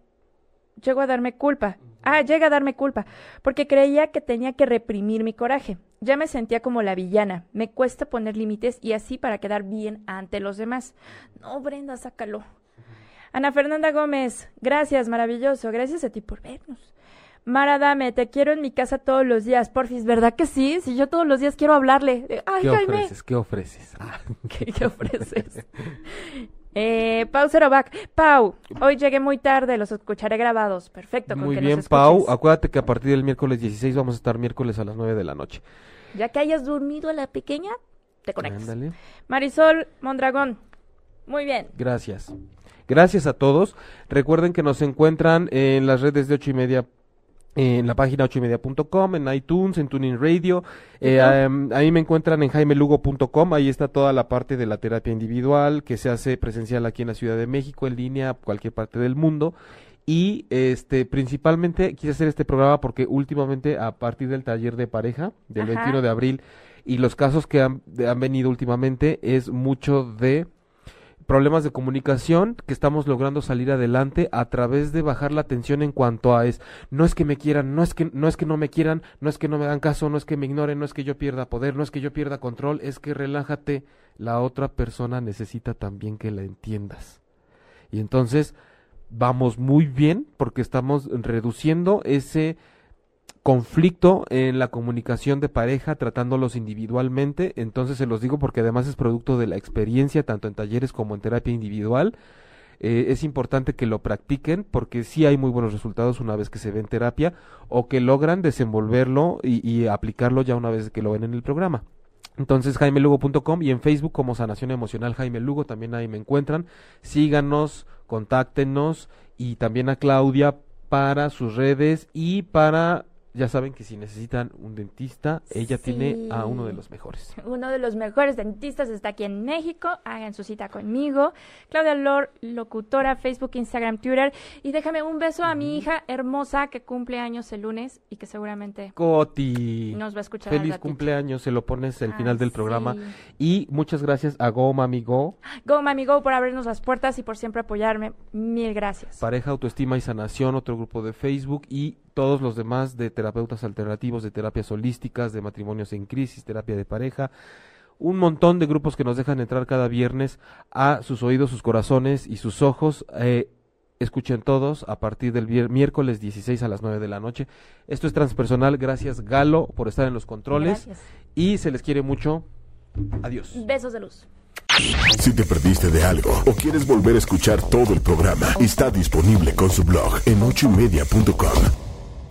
llego a darme culpa. Ah, llega a darme culpa, porque creía que tenía que reprimir mi coraje. Ya me sentía como la villana. Me cuesta poner límites y así para quedar bien ante los demás. No, Brenda, sácalo. Ana Fernanda Gómez, gracias, maravilloso. Gracias a ti por vernos. Mara Dame, te quiero en mi casa todos los días. Porfis, ¿verdad que sí? Si yo todos los días quiero hablarle. Ay, ¿Qué ofreces? ¿Qué ofreces? *laughs* Ah. ¿Qué, ofreces? eh, Pau Zerovac. Pau, hoy llegué muy tarde, los escucharé grabados. Perfecto. muy bien, Pau. Acuérdate que a partir del miércoles 16 vamos a estar miércoles a las 9 de la noche. Ya que hayas dormido a la pequeña, te conectas. Marisol Mondragón. Muy bien. Gracias. Gracias a todos. Recuerden que nos encuentran en las redes de ocho y media en la página ocho y media.com, en iTunes, en Tuning Radio. Eh, ahí me encuentran en jaimelugo.com, ahí está toda la parte de la terapia individual que se hace presencial aquí en la Ciudad de México, en línea, cualquier parte del mundo. Y este principalmente quise hacer este programa porque últimamente a partir del taller de pareja del 21 de abril y los casos que han, han venido últimamente es mucho de problemas de comunicación que estamos logrando salir adelante a través de bajar la tensión en cuanto a es no es que me quieran, no es que no es que no me quieran, no es que no me hagan caso, no es que me ignoren, no es que yo pierda poder, no es que yo pierda control, es que relájate, la otra persona necesita también que la entiendas. Y entonces vamos muy bien porque estamos reduciendo ese conflicto en la comunicación de pareja tratándolos individualmente, entonces se los digo porque además es producto de la experiencia tanto en talleres como en terapia individual. Eh, es importante que lo practiquen porque sí hay muy buenos resultados una vez que se ve en terapia o que logran desenvolverlo y, aplicarlo ya una vez que lo ven en el programa. Entonces, jaimelugo.com y en Facebook como Sanación Emocional Jaime Lugo, también ahí me encuentran. Síganos, contáctenos y también a Claudia para sus redes y para ya saben que si necesitan un dentista, ella tiene a uno de los mejores. *laughs* Uno de los mejores dentistas está aquí en México. Hagan su cita conmigo. Claudia Lor, locutora, Facebook, Instagram, Twitter. Y déjame un beso a mi hija hermosa que cumple años el lunes y que seguramente Coti. nos va a escuchar. Feliz cumpleaños, se lo pones al final del programa. Y muchas gracias a Go Mami Go. Go Mami Go por abrirnos las puertas y por siempre apoyarme. Mil gracias. Pareja, Autoestima y Sanación, otro grupo de Facebook. Y todos los demás de terapeutas alternativos, de terapias holísticas, de matrimonios en crisis, terapia de pareja, un montón de grupos que nos dejan entrar cada viernes a sus oídos, sus corazones y sus ojos. Eh, escuchen todos a partir del miércoles 16 a las 9 de la noche. Esto es transpersonal. Gracias Galo por estar en los controles. Y se les quiere mucho. Adiós. Besos de luz. Si te perdiste de algo o quieres volver a escuchar todo el programa, está disponible con su blog en ochoymedia.com